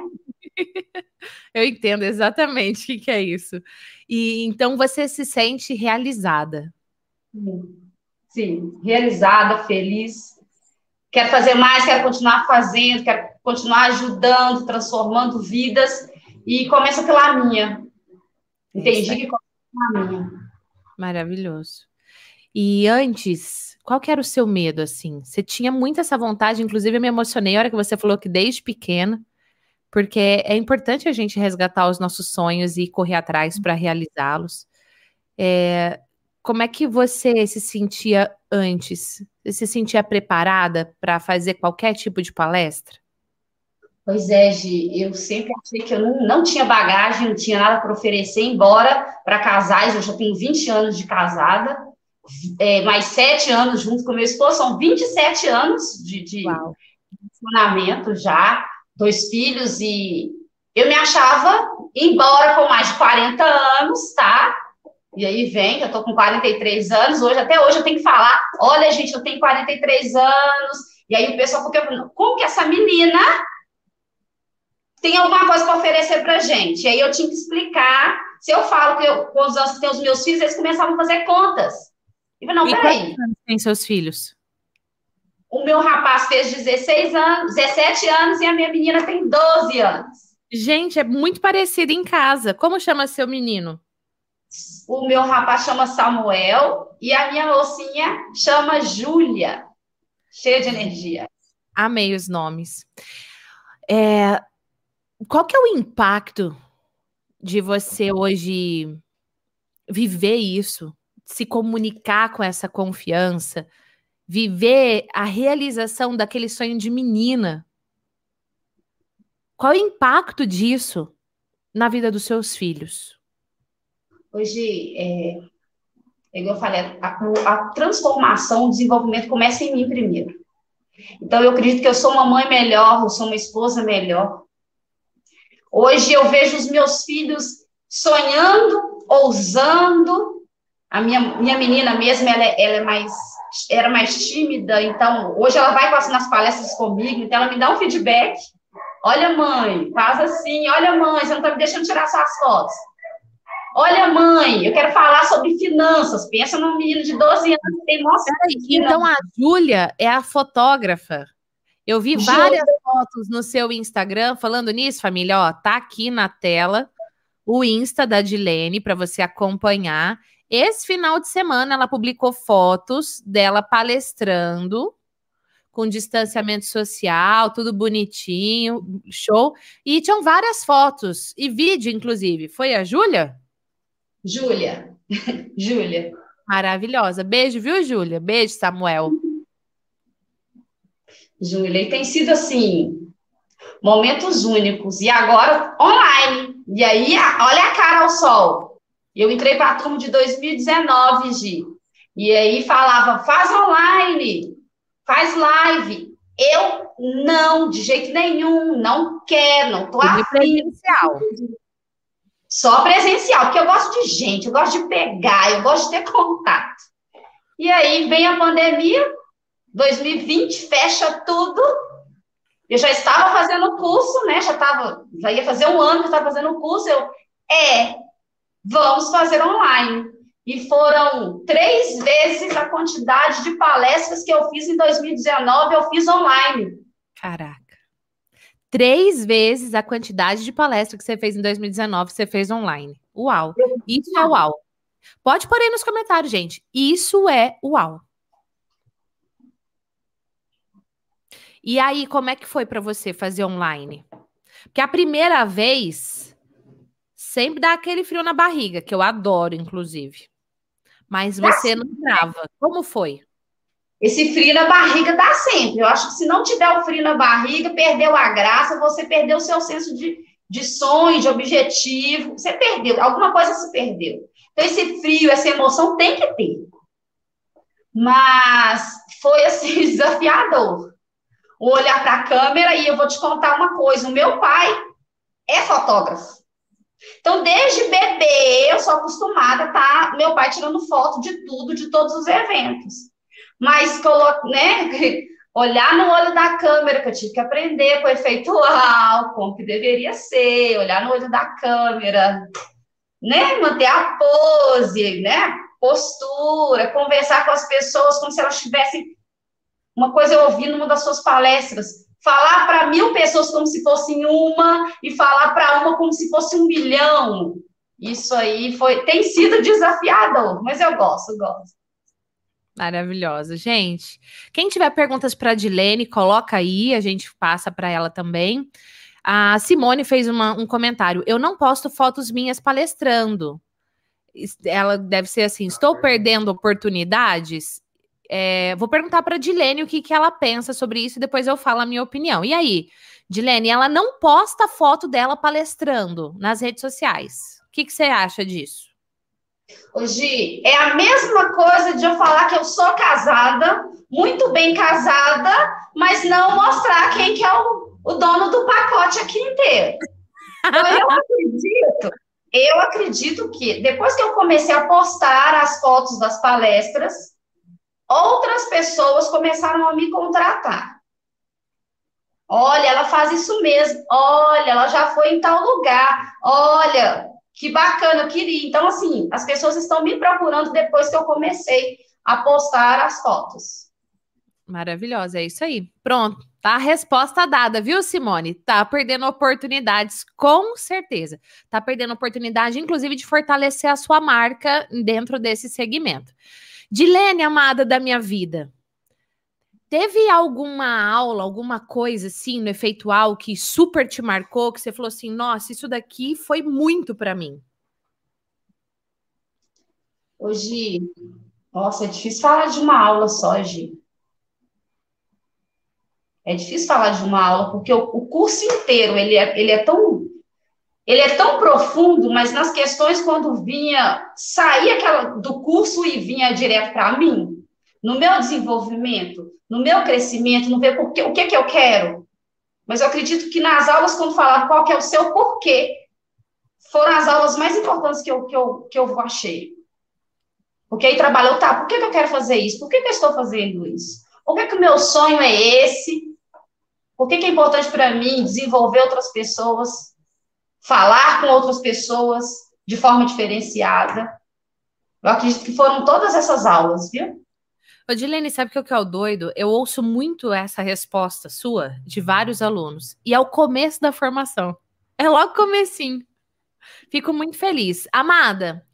[laughs] Eu entendo exatamente o que, que é isso. E então você se sente realizada. Sim, realizada, feliz. Quero fazer mais, quero continuar fazendo, quero continuar ajudando, transformando vidas. E começa pela minha. Entendi que começa pela minha. Maravilhoso. E antes, qual que era o seu medo, assim? Você tinha muito essa vontade, inclusive eu me emocionei na hora que você falou que desde pequena, porque é importante a gente resgatar os nossos sonhos e correr atrás para realizá-los. É, como é que você se sentia antes? Você se sentia preparada para fazer qualquer tipo de palestra? Pois é, Gi, eu sempre achei que eu não, não tinha bagagem, não tinha nada para oferecer, embora para casais, eu já tenho 20 anos de casada, é, mais sete anos junto com meu esposo, são 27 anos de, de relacionamento já, dois filhos, e eu me achava, embora com mais de 40 anos, tá? E aí vem, eu tô com 43 anos, hoje, até hoje eu tenho que falar, olha, gente, eu tenho 43 anos, e aí o pessoal fica como que essa menina tem alguma coisa para oferecer pra gente? E aí eu tinha que explicar, se eu falo que eu, quantos anos tem os meus filhos, eles começavam a fazer contas. E não, e peraí. Quantos tem seus filhos? O meu rapaz fez 16 anos, 17 anos e a minha menina tem 12 anos. Gente, é muito parecido em casa. Como chama seu menino? O meu rapaz chama Samuel e a minha mocinha chama Júlia. Cheia de energia. Amei os nomes. É, qual que é o impacto de você hoje viver isso se comunicar com essa confiança, viver a realização daquele sonho de menina. Qual o impacto disso na vida dos seus filhos? Hoje, é igual eu falei, a, a transformação, o desenvolvimento começa em mim primeiro. Então, eu acredito que eu sou uma mãe melhor, eu sou uma esposa melhor. Hoje eu vejo os meus filhos sonhando, ousando, a minha, minha menina mesmo, ela, é, ela é mais, era mais tímida, então hoje ela vai passando as palestras comigo, então ela me dá um feedback. Olha, mãe, faz assim. Olha, mãe, você não está me deixando tirar suas fotos. Olha, mãe, eu quero falar sobre finanças. Pensa num menino de 12 anos que tem nossa. Então a Júlia é a fotógrafa. Eu vi várias fotos no seu Instagram falando nisso, família. Ó, tá aqui na tela o Insta da Dilene para você acompanhar. Esse final de semana ela publicou fotos dela palestrando com distanciamento social, tudo bonitinho, show. E tinham várias fotos e vídeo, inclusive. Foi a Júlia? Júlia. [laughs] Júlia. Maravilhosa. Beijo, viu, Júlia? Beijo, Samuel. Júlia, e tem sido assim momentos únicos. E agora, online. E aí, olha a cara ao sol. Eu entrei para a turma de 2019, Gi. E aí falava, faz online, faz live. Eu não, de jeito nenhum, não quero, não tô afim. presencial. Só presencial, porque eu gosto de gente, eu gosto de pegar, eu gosto de ter contato. E aí vem a pandemia, 2020 fecha tudo. Eu já estava fazendo curso, né? Já estava, já ia fazer um ano que eu estava fazendo o curso. Eu, é, vamos fazer online. E foram três vezes a quantidade de palestras que eu fiz em 2019, eu fiz online. Caraca. Três vezes a quantidade de palestras que você fez em 2019, você fez online. Uau. Isso é uau. Pode pôr aí nos comentários, gente. Isso é uau. E aí, como é que foi para você fazer online? Porque a primeira vez sempre dá aquele frio na barriga, que eu adoro, inclusive. Mas você não trava. Como foi? Esse frio na barriga dá sempre. Eu acho que se não tiver o frio na barriga, perdeu a graça, você perdeu o seu senso de, de sonho, de objetivo. Você perdeu, alguma coisa se perdeu. Então, esse frio, essa emoção tem que ter. Mas foi assim, [laughs] desafiador. Olhar para a câmera e eu vou te contar uma coisa: o meu pai é fotógrafo. Então, desde bebê, eu sou acostumada a tá, meu pai tirando foto de tudo, de todos os eventos. Mas, né, [laughs] olhar no olho da câmera, que eu tive que aprender com efeito álcool, como que deveria ser, olhar no olho da câmera, né, manter a pose, né, postura, conversar com as pessoas como se elas tivessem uma coisa eu ouvi numa das suas palestras, falar para mil pessoas como se fossem uma e falar para uma como se fosse um milhão. Isso aí foi tem sido desafiador, mas eu gosto, gosto. Maravilhosa, gente. Quem tiver perguntas para a Dilene, coloca aí, a gente passa para ela também. A Simone fez uma, um comentário. Eu não posto fotos minhas palestrando. Ela deve ser assim: estou perdendo oportunidades. É, vou perguntar para a Dilene o que, que ela pensa sobre isso e depois eu falo a minha opinião. E aí, Dilene, ela não posta foto dela palestrando nas redes sociais. O que, que você acha disso? Hoje é a mesma coisa de eu falar que eu sou casada, muito bem casada, mas não mostrar quem que é o, o dono do pacote aqui inteiro. Então, eu acredito, eu acredito que depois que eu comecei a postar as fotos das palestras, outras pessoas começaram a me contratar. Olha, ela faz isso mesmo. Olha, ela já foi em tal lugar. Olha, que bacana, eu queria. Então, assim, as pessoas estão me procurando depois que eu comecei a postar as fotos. Maravilhosa, é isso aí. Pronto, tá a resposta dada, viu, Simone? Tá perdendo oportunidades, com certeza. Tá perdendo oportunidade, inclusive, de fortalecer a sua marca dentro desse segmento. Dilene, amada da minha vida, teve alguma aula, alguma coisa assim no efeitual que super te marcou, que você falou assim, nossa, isso daqui foi muito para mim? Hoje, nossa, é difícil falar de uma aula só, Gi. É difícil falar de uma aula, porque o, o curso inteiro, ele é, ele é tão ele é tão profundo, mas nas questões, quando vinha, saía aquela, do curso e vinha direto para mim, no meu desenvolvimento, no meu crescimento, no ver porque, o que, que eu quero. Mas eu acredito que nas aulas, quando falava qual que é o seu porquê, foram as aulas mais importantes que eu, que eu, que eu achei. Porque aí trabalhou, tá, por que, que eu quero fazer isso? Por que, que eu estou fazendo isso? Por que, que o meu sonho é esse? Por que, que é importante para mim desenvolver outras pessoas? Falar com outras pessoas de forma diferenciada. Eu acredito que foram todas essas aulas, viu? Odilene, sabe o que é o doido? Eu ouço muito essa resposta sua de vários alunos. E é o começo da formação. É logo comecinho. Fico muito feliz. Amada,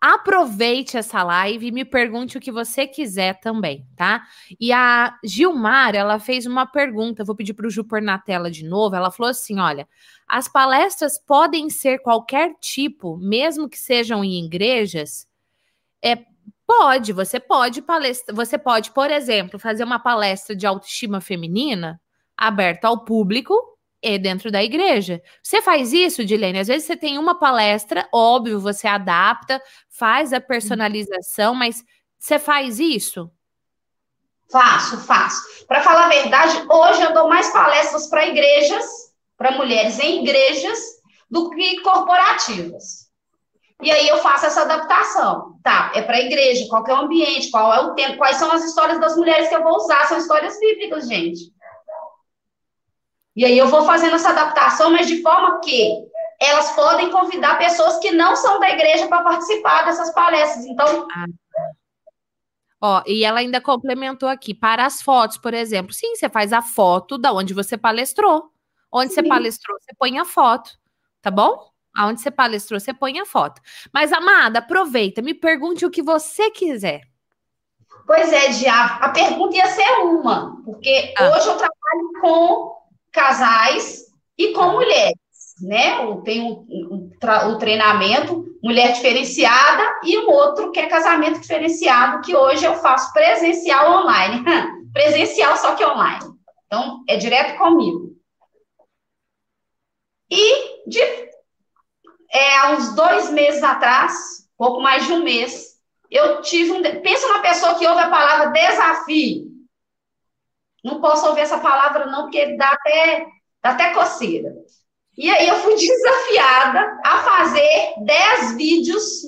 Aproveite essa live e me pergunte o que você quiser também, tá? E a Gilmar, ela fez uma pergunta, vou pedir para o Ju pôr na tela de novo. Ela falou assim: olha, as palestras podem ser qualquer tipo, mesmo que sejam em igrejas? É, pode, você pode palestra, você pode, por exemplo, fazer uma palestra de autoestima feminina aberta ao público, e dentro da igreja. Você faz isso, Dilene? Às vezes você tem uma palestra, óbvio, você adapta, faz a personalização, mas você faz isso? Faço, faço. Para falar a verdade, hoje eu dou mais palestras para igrejas, para mulheres em igrejas, do que corporativas. E aí eu faço essa adaptação. Tá, é para a igreja, qual é o ambiente, qual é o tempo, quais são as histórias das mulheres que eu vou usar, são histórias bíblicas, gente. E aí eu vou fazendo essa adaptação, mas de forma que elas podem convidar pessoas que não são da igreja para participar dessas palestras. Então. Ah. Ó, e ela ainda complementou aqui, para as fotos, por exemplo. Sim, você faz a foto da onde você palestrou. Onde Sim. você palestrou, você põe a foto, tá bom? Aonde você palestrou, você põe a foto. Mas, amada, aproveita, me pergunte o que você quiser. Pois é, Diabo. A pergunta ia ser uma, porque ah. hoje eu trabalho com casais e com mulheres, né? Eu tenho o treinamento mulher diferenciada e um outro que é casamento diferenciado, que hoje eu faço presencial online. [laughs] presencial, só que online. Então, é direto comigo. E de, é, há uns dois meses atrás, pouco mais de um mês, eu tive um. Pensa uma pessoa que ouve a palavra desafio. Não posso ouvir essa palavra, não, porque dá até, dá até coceira. E aí eu fui desafiada a fazer 10 vídeos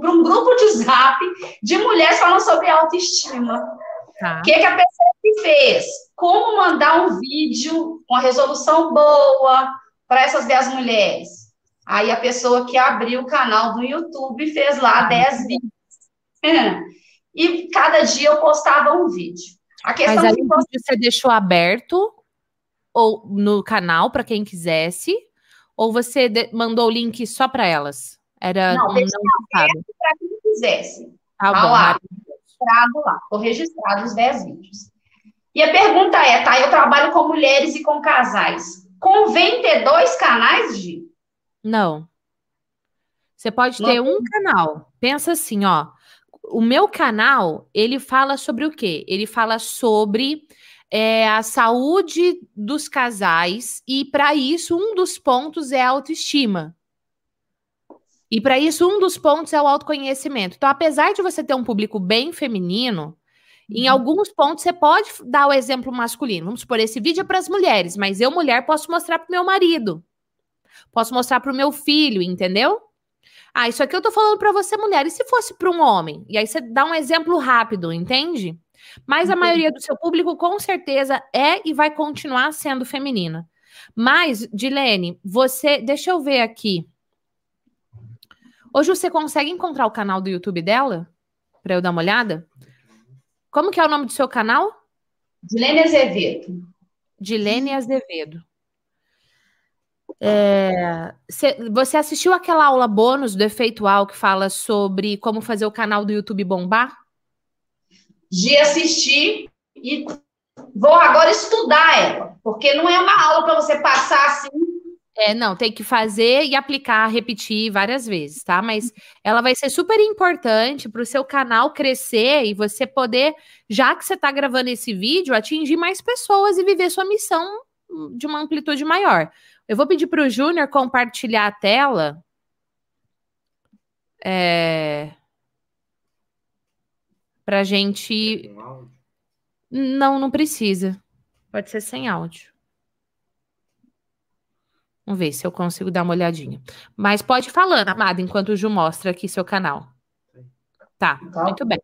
para um grupo de zap de mulheres falando sobre autoestima. Tá. O que, que a pessoa fez? Como mandar um vídeo com a resolução boa para essas 10 mulheres? Aí a pessoa que abriu o canal do YouTube fez lá 10 tá. vídeos. [laughs] E cada dia eu postava um vídeo. A questão Mas aí que você deixou aberto ou no canal para quem quisesse, ou você mandou o link só para elas? Era não, um, não para quem quisesse. Tá, tá bom, lá, registrado lá, Estou registrado os 10 vídeos. E a pergunta é, tá? Eu trabalho com mulheres e com casais. Convém ter dois canais, Gi? Não. Você pode ter não. um canal. Pensa assim, ó. O meu canal, ele fala sobre o quê? Ele fala sobre é a saúde dos casais, e para isso, um dos pontos é a autoestima. E para isso, um dos pontos é o autoconhecimento. Então, apesar de você ter um público bem feminino, em uhum. alguns pontos você pode dar o exemplo masculino. Vamos supor, esse vídeo é para as mulheres, mas eu, mulher, posso mostrar para o meu marido. Posso mostrar para o meu filho, entendeu? Ah, isso aqui eu tô falando para você, mulher. E se fosse para um homem? E aí você dá um exemplo rápido, entende? Mas a maioria do seu público, com certeza, é e vai continuar sendo feminina. Mas, Dilene, você. Deixa eu ver aqui. Hoje você consegue encontrar o canal do YouTube dela? Para eu dar uma olhada? Como que é o nome do seu canal? Dilene Azevedo. Dilene Azevedo. É, você assistiu aquela aula bônus do Efeitual que fala sobre como fazer o canal do YouTube bombar? de assistir e vou agora estudar ela, porque não é uma aula para você passar assim. É, não, tem que fazer e aplicar, repetir várias vezes, tá? Mas ela vai ser super importante para o seu canal crescer e você poder, já que você está gravando esse vídeo, atingir mais pessoas e viver sua missão de uma amplitude maior. Eu vou pedir para o Júnior compartilhar a tela. É pra gente. Não, não precisa. Pode ser sem áudio. Vamos ver se eu consigo dar uma olhadinha. Mas pode ir falando, amada, enquanto o Ju mostra aqui seu canal. Tá, tá. muito bem.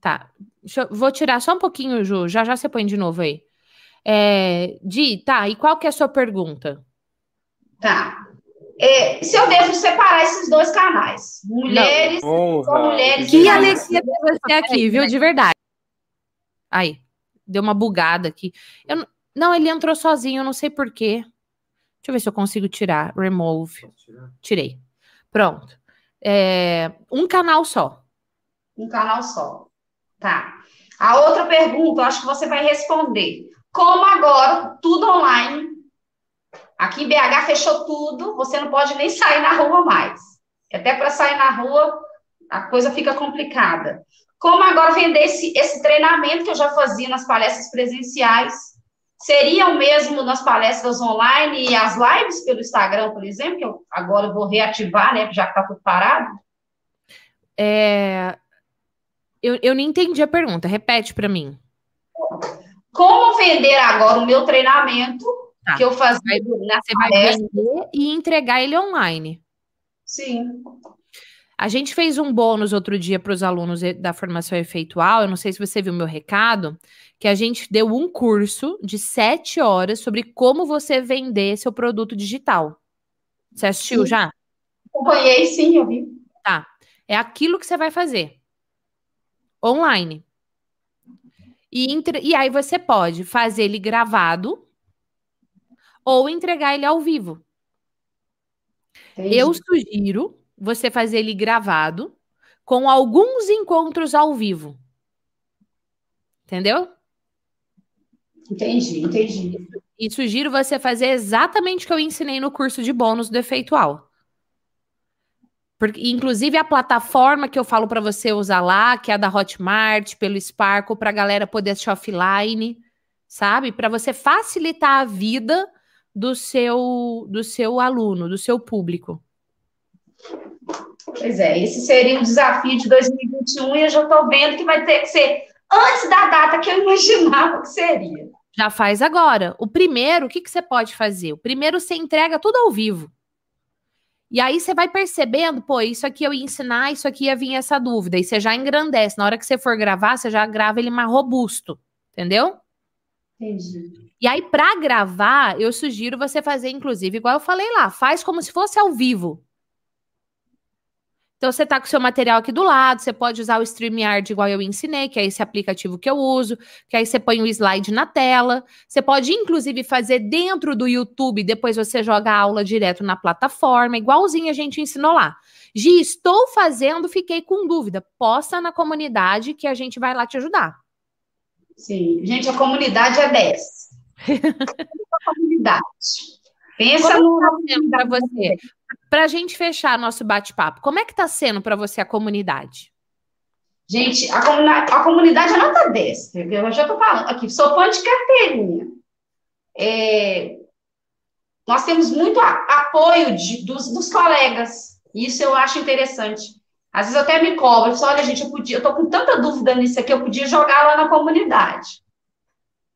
Tá. Eu, vou tirar só um pouquinho, Ju. Já já você põe de novo aí. É, Di, tá. E qual que é a sua pergunta? Tá é, se eu devo separar esses dois canais. Mulheres com mulheres. Que alegria ter você aqui, viu? De verdade. Aí, deu uma bugada aqui. Eu, não, ele entrou sozinho, eu não sei porquê. Deixa eu ver se eu consigo tirar. Remove. Tirei. Pronto. É, um canal só. Um canal só. Tá. A outra pergunta, eu acho que você vai responder. Como agora, tudo online, Aqui em BH fechou tudo, você não pode nem sair na rua mais. Até para sair na rua, a coisa fica complicada. Como agora vender esse, esse treinamento que eu já fazia nas palestras presenciais, Seria o mesmo nas palestras online e as lives pelo Instagram, por exemplo, que eu agora vou reativar, né, já que está tudo parado? É... Eu, eu não entendi a pergunta, repete para mim. Como vender agora o meu treinamento tá. que eu fazia na Você vai vender e entregar ele online. Sim. A gente fez um bônus outro dia para os alunos da formação efeitual. Eu não sei se você viu meu recado, que a gente deu um curso de sete horas sobre como você vender seu produto digital. Você assistiu sim. já? Acompanhei, sim, eu vi. Tá. É aquilo que você vai fazer. Online. E, entre... e aí você pode fazer ele gravado ou entregar ele ao vivo. Entendi. Eu sugiro você fazer ele gravado com alguns encontros ao vivo. Entendeu? Entendi, entendi. E sugiro você fazer exatamente o que eu ensinei no curso de bônus do Efeitual. Porque, inclusive, a plataforma que eu falo para você usar lá, que é a da Hotmart, pelo Sparkle, para a galera poder assistir offline, sabe? Para você facilitar a vida do seu, do seu aluno, do seu público. Pois é, esse seria o desafio de 2021 e eu já estou vendo que vai ter que ser antes da data que eu imaginava que seria. Já faz agora. O primeiro, o que, que você pode fazer? O primeiro você entrega tudo ao vivo. E aí você vai percebendo, pô, isso aqui eu ia ensinar, isso aqui ia vir essa dúvida. E você já engrandece. Na hora que você for gravar, você já grava ele mais robusto. Entendeu? Entendi. E aí, para gravar, eu sugiro você fazer, inclusive, igual eu falei lá, faz como se fosse ao vivo. Então, você está com o seu material aqui do lado, você pode usar o StreamYard igual eu ensinei, que é esse aplicativo que eu uso, que aí você põe o slide na tela. Você pode, inclusive, fazer dentro do YouTube, depois você joga a aula direto na plataforma, igualzinho a gente ensinou lá. Gi, estou fazendo, fiquei com dúvida. Posta na comunidade que a gente vai lá te ajudar. Sim, gente, a comunidade é 10. [laughs] a comunidade. Pensa Como no. Tá para você? Para a gente fechar nosso bate-papo, como é que está sendo para você a comunidade? Gente, a, comunidade, a comunidade é nota 10, Eu já estou falando aqui, sou fã de carteirinha. É, nós temos muito a, apoio de, dos, dos, colegas. Isso eu acho interessante. Às vezes eu até me cobro, eu falo, olha, gente, eu podia, eu tô com tanta dúvida nisso aqui, eu podia jogar lá na comunidade.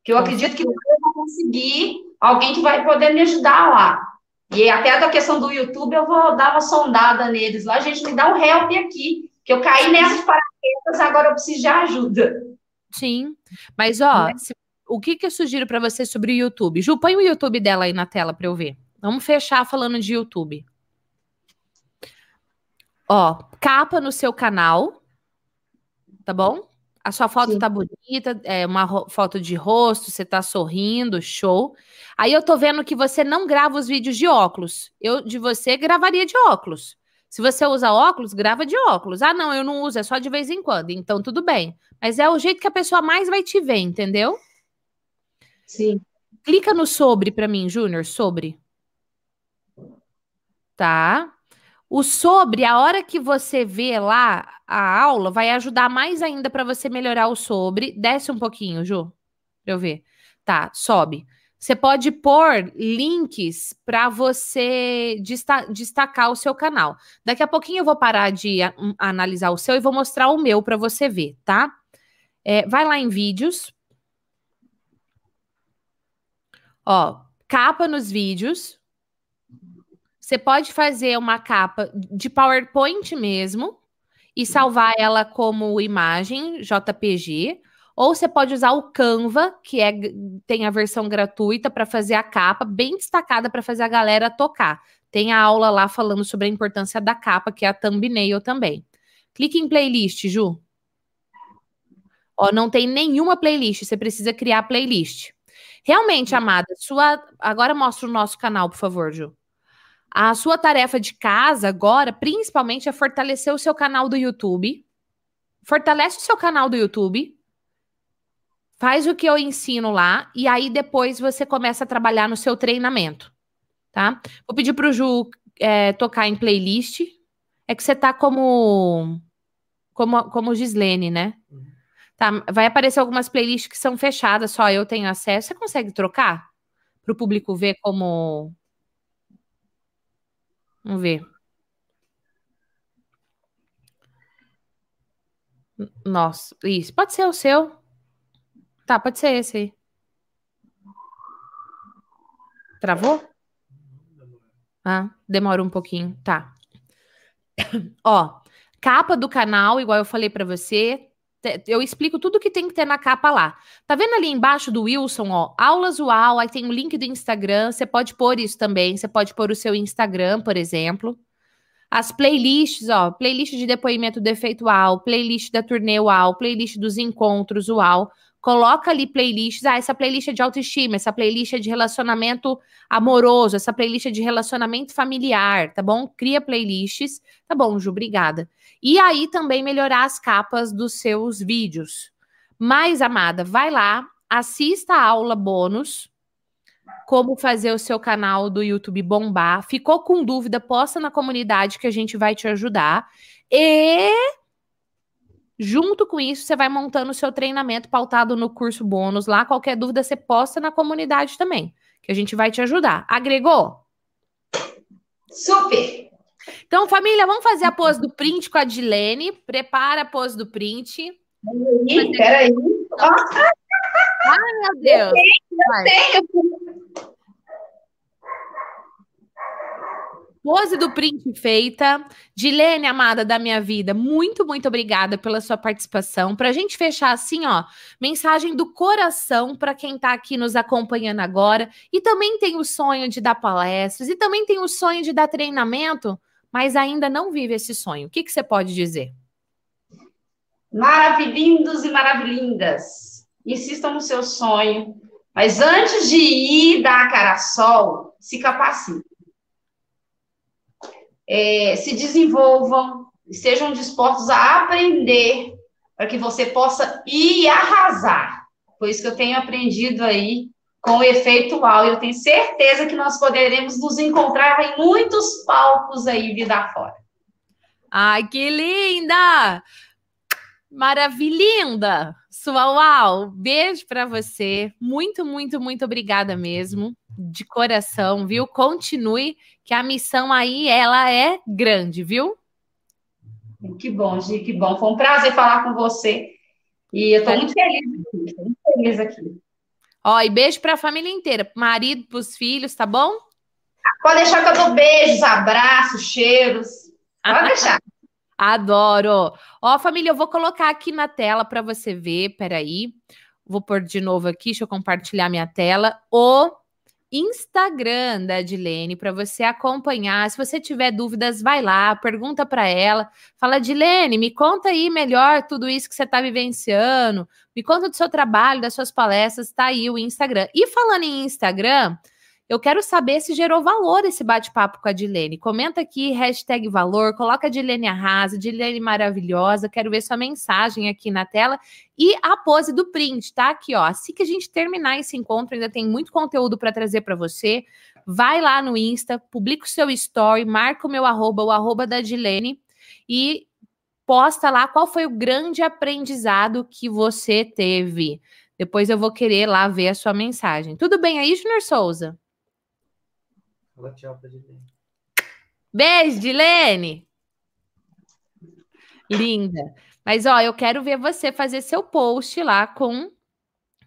Que eu acredito que eu vou conseguir alguém que vai poder me ajudar lá. E até da questão do YouTube, eu vou dar uma sondada neles lá. Gente, me dá um help aqui, que eu caí nessas paraquedas, agora eu preciso de ajuda. Sim, mas ó, se, o que, que eu sugiro para você sobre o YouTube? Ju, põe o YouTube dela aí na tela para eu ver. Vamos fechar falando de YouTube. Ó, capa no seu canal, tá bom? A sua foto Sim. tá bonita, é uma foto de rosto, você tá sorrindo, show. Aí eu tô vendo que você não grava os vídeos de óculos. Eu de você gravaria de óculos. Se você usa óculos, grava de óculos. Ah, não, eu não uso, é só de vez em quando. Então tudo bem. Mas é o jeito que a pessoa mais vai te ver, entendeu? Sim. Clica no sobre para mim, Júnior, sobre. Tá? O sobre, a hora que você vê lá a aula, vai ajudar mais ainda para você melhorar o sobre. Desce um pouquinho, Ju, pra eu ver. Tá, sobe. Você pode pôr links para você destacar o seu canal. Daqui a pouquinho eu vou parar de analisar o seu e vou mostrar o meu para você ver, tá? É, vai lá em vídeos. Ó, capa nos vídeos. Você pode fazer uma capa de PowerPoint mesmo e salvar ela como imagem JPG, ou você pode usar o Canva, que é, tem a versão gratuita para fazer a capa bem destacada para fazer a galera tocar. Tem a aula lá falando sobre a importância da capa, que é a thumbnail também. Clique em playlist, Ju. Ó, não tem nenhuma playlist, você precisa criar playlist. Realmente, amada, sua. Agora mostra o nosso canal, por favor, Ju. A sua tarefa de casa agora, principalmente, é fortalecer o seu canal do YouTube. Fortalece o seu canal do YouTube. Faz o que eu ensino lá e aí depois você começa a trabalhar no seu treinamento, tá? Vou pedir para o Ju é, tocar em playlist. É que você tá como como como Gislene, né? Tá, vai aparecer algumas playlists que são fechadas, só eu tenho acesso. Você consegue trocar? Para o público ver como. Vamos ver. Nossa, isso. Pode ser o seu. Tá, pode ser esse aí. Travou? Ah, demora um pouquinho. Tá. [coughs] Ó, capa do canal, igual eu falei para você. Eu explico tudo que tem que ter na capa lá. Tá vendo ali embaixo do Wilson, ó, aulas UAU, aí tem o link do Instagram, você pode pôr isso também, você pode pôr o seu Instagram, por exemplo. As playlists, ó, playlist de depoimento defeitual, playlist da turnê UAU, playlist dos encontros UAU. Coloca ali playlists, ah, essa playlist é de autoestima, essa playlist é de relacionamento amoroso, essa playlist é de relacionamento familiar, tá bom? Cria playlists. Tá bom, Ju, obrigada. E aí também melhorar as capas dos seus vídeos. Mais amada, vai lá, assista a aula bônus como fazer o seu canal do YouTube bombar. Ficou com dúvida? Posta na comunidade que a gente vai te ajudar. E junto com isso, você vai montando o seu treinamento pautado no curso bônus lá. Qualquer dúvida, você posta na comunidade também, que a gente vai te ajudar. Agregou? Super! Então, família, vamos fazer a pose do print com a Dilene. Prepara a pose do print. Peraí. Ai, meu Deus. Eu eu tenho. Pose do print feita. Dilene, amada da minha vida, muito, muito obrigada pela sua participação. Para a gente fechar assim, ó, mensagem do coração para quem está aqui nos acompanhando agora e também tem o sonho de dar palestras e também tem o sonho de dar treinamento, mas ainda não vive esse sonho. O que, que você pode dizer? Maravilhindos e maravilhindas. Insistam no seu sonho. Mas antes de ir dar a cara sol, se capacite é, se desenvolvam, sejam dispostos a aprender, para que você possa ir arrasar. Foi isso que eu tenho aprendido aí com o efeito UAU. Eu tenho certeza que nós poderemos nos encontrar em muitos palcos aí, vida fora. Ai, que linda! Maravilhinda! Sua UAU, beijo para você. Muito, muito, muito obrigada mesmo de coração, viu? Continue, que a missão aí, ela é grande, viu? Que bom, Gi, que bom. Foi um prazer falar com você. E eu estou muito feliz aqui, muito feliz aqui. Ó, e beijo para a família inteira, pro marido, para os filhos, tá bom? Pode deixar que eu dou beijos, abraços, cheiros. Pode [laughs] deixar. Adoro. Ó, família, eu vou colocar aqui na tela para você ver. Peraí. Vou pôr de novo aqui, deixa eu compartilhar minha tela. O Instagram da Dilene para você acompanhar. Se você tiver dúvidas, vai lá, pergunta para ela. Fala, Dilene, me conta aí melhor tudo isso que você está vivenciando. Me conta do seu trabalho, das suas palestras. Está aí o Instagram. E falando em Instagram, eu quero saber se gerou valor esse bate-papo com a Dilene. Comenta aqui, hashtag valor, coloca a Dilene arrasa, Dilene maravilhosa. Quero ver sua mensagem aqui na tela. E a pose do print, tá? Aqui, ó. Assim que a gente terminar esse encontro, ainda tem muito conteúdo para trazer para você. Vai lá no Insta, publica o seu story, marca o meu arroba, o arroba da Dilene, e posta lá qual foi o grande aprendizado que você teve. Depois eu vou querer lá ver a sua mensagem. Tudo bem aí, Junior Souza? Fala tchau pra Dilene. Beijo, Dilene. Linda. Mas, ó, eu quero ver você fazer seu post lá com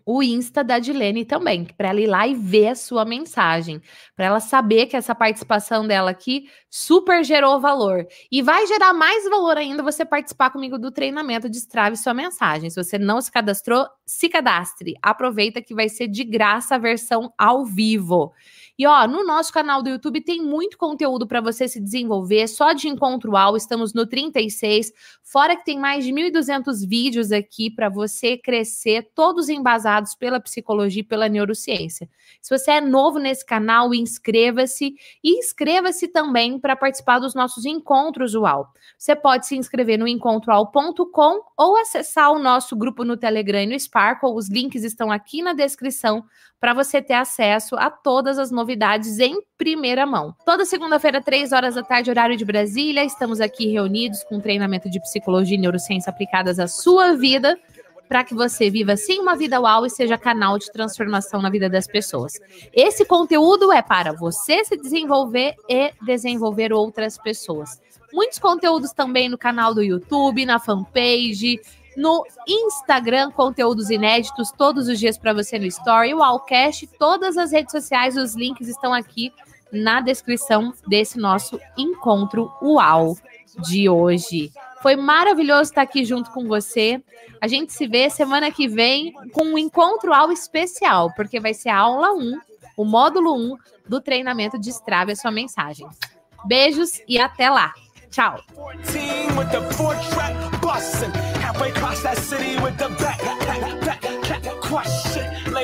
o Insta da Dilene também, para ela ir lá e ver a sua mensagem, para ela saber que essa participação dela aqui super gerou valor. E vai gerar mais valor ainda você participar comigo do treinamento Destrave sua mensagem. Se você não se cadastrou, se cadastre. Aproveita que vai ser de graça a versão ao vivo. E ó, no nosso canal do YouTube tem muito conteúdo para você se desenvolver, só de encontro ao, estamos no 36, fora que tem mais de 1.200 vídeos aqui para você crescer, todos embasados pela psicologia e pela neurociência. Se você é novo nesse canal, inscreva-se e inscreva-se também para participar dos nossos encontros UAU. Você pode se inscrever no encontroal.com ou acessar o nosso grupo no Telegram e no Sparkle, os links estão aqui na descrição para você ter acesso a todas as novidades em primeira mão. Toda segunda-feira, três horas da tarde, horário de Brasília, estamos aqui reunidos com treinamento de psicologia e neurociência aplicadas à sua vida para que você viva sim uma vida uau e seja canal de transformação na vida das pessoas. Esse conteúdo é para você se desenvolver e desenvolver outras pessoas. Muitos conteúdos também no canal do YouTube, na fanpage, no Instagram, conteúdos inéditos todos os dias para você no Story, o Allcast, todas as redes sociais, os links estão aqui na descrição desse nosso encontro UAU de hoje. Foi maravilhoso estar aqui junto com você. A gente se vê semana que vem com um encontro UAU especial, porque vai ser a aula 1, o módulo 1 do treinamento de Strava e a sua mensagem. Beijos e até lá! Ciao. Halfway across that city with the back, back, back, back.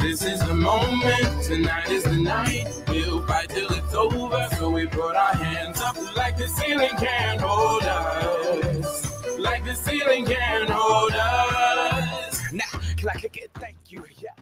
This is the moment, tonight is the night. We'll fight till it's over, so we put our hands up like the ceiling can't hold us. Like the ceiling can't hold us. Now, can I click it? Thank you, yeah.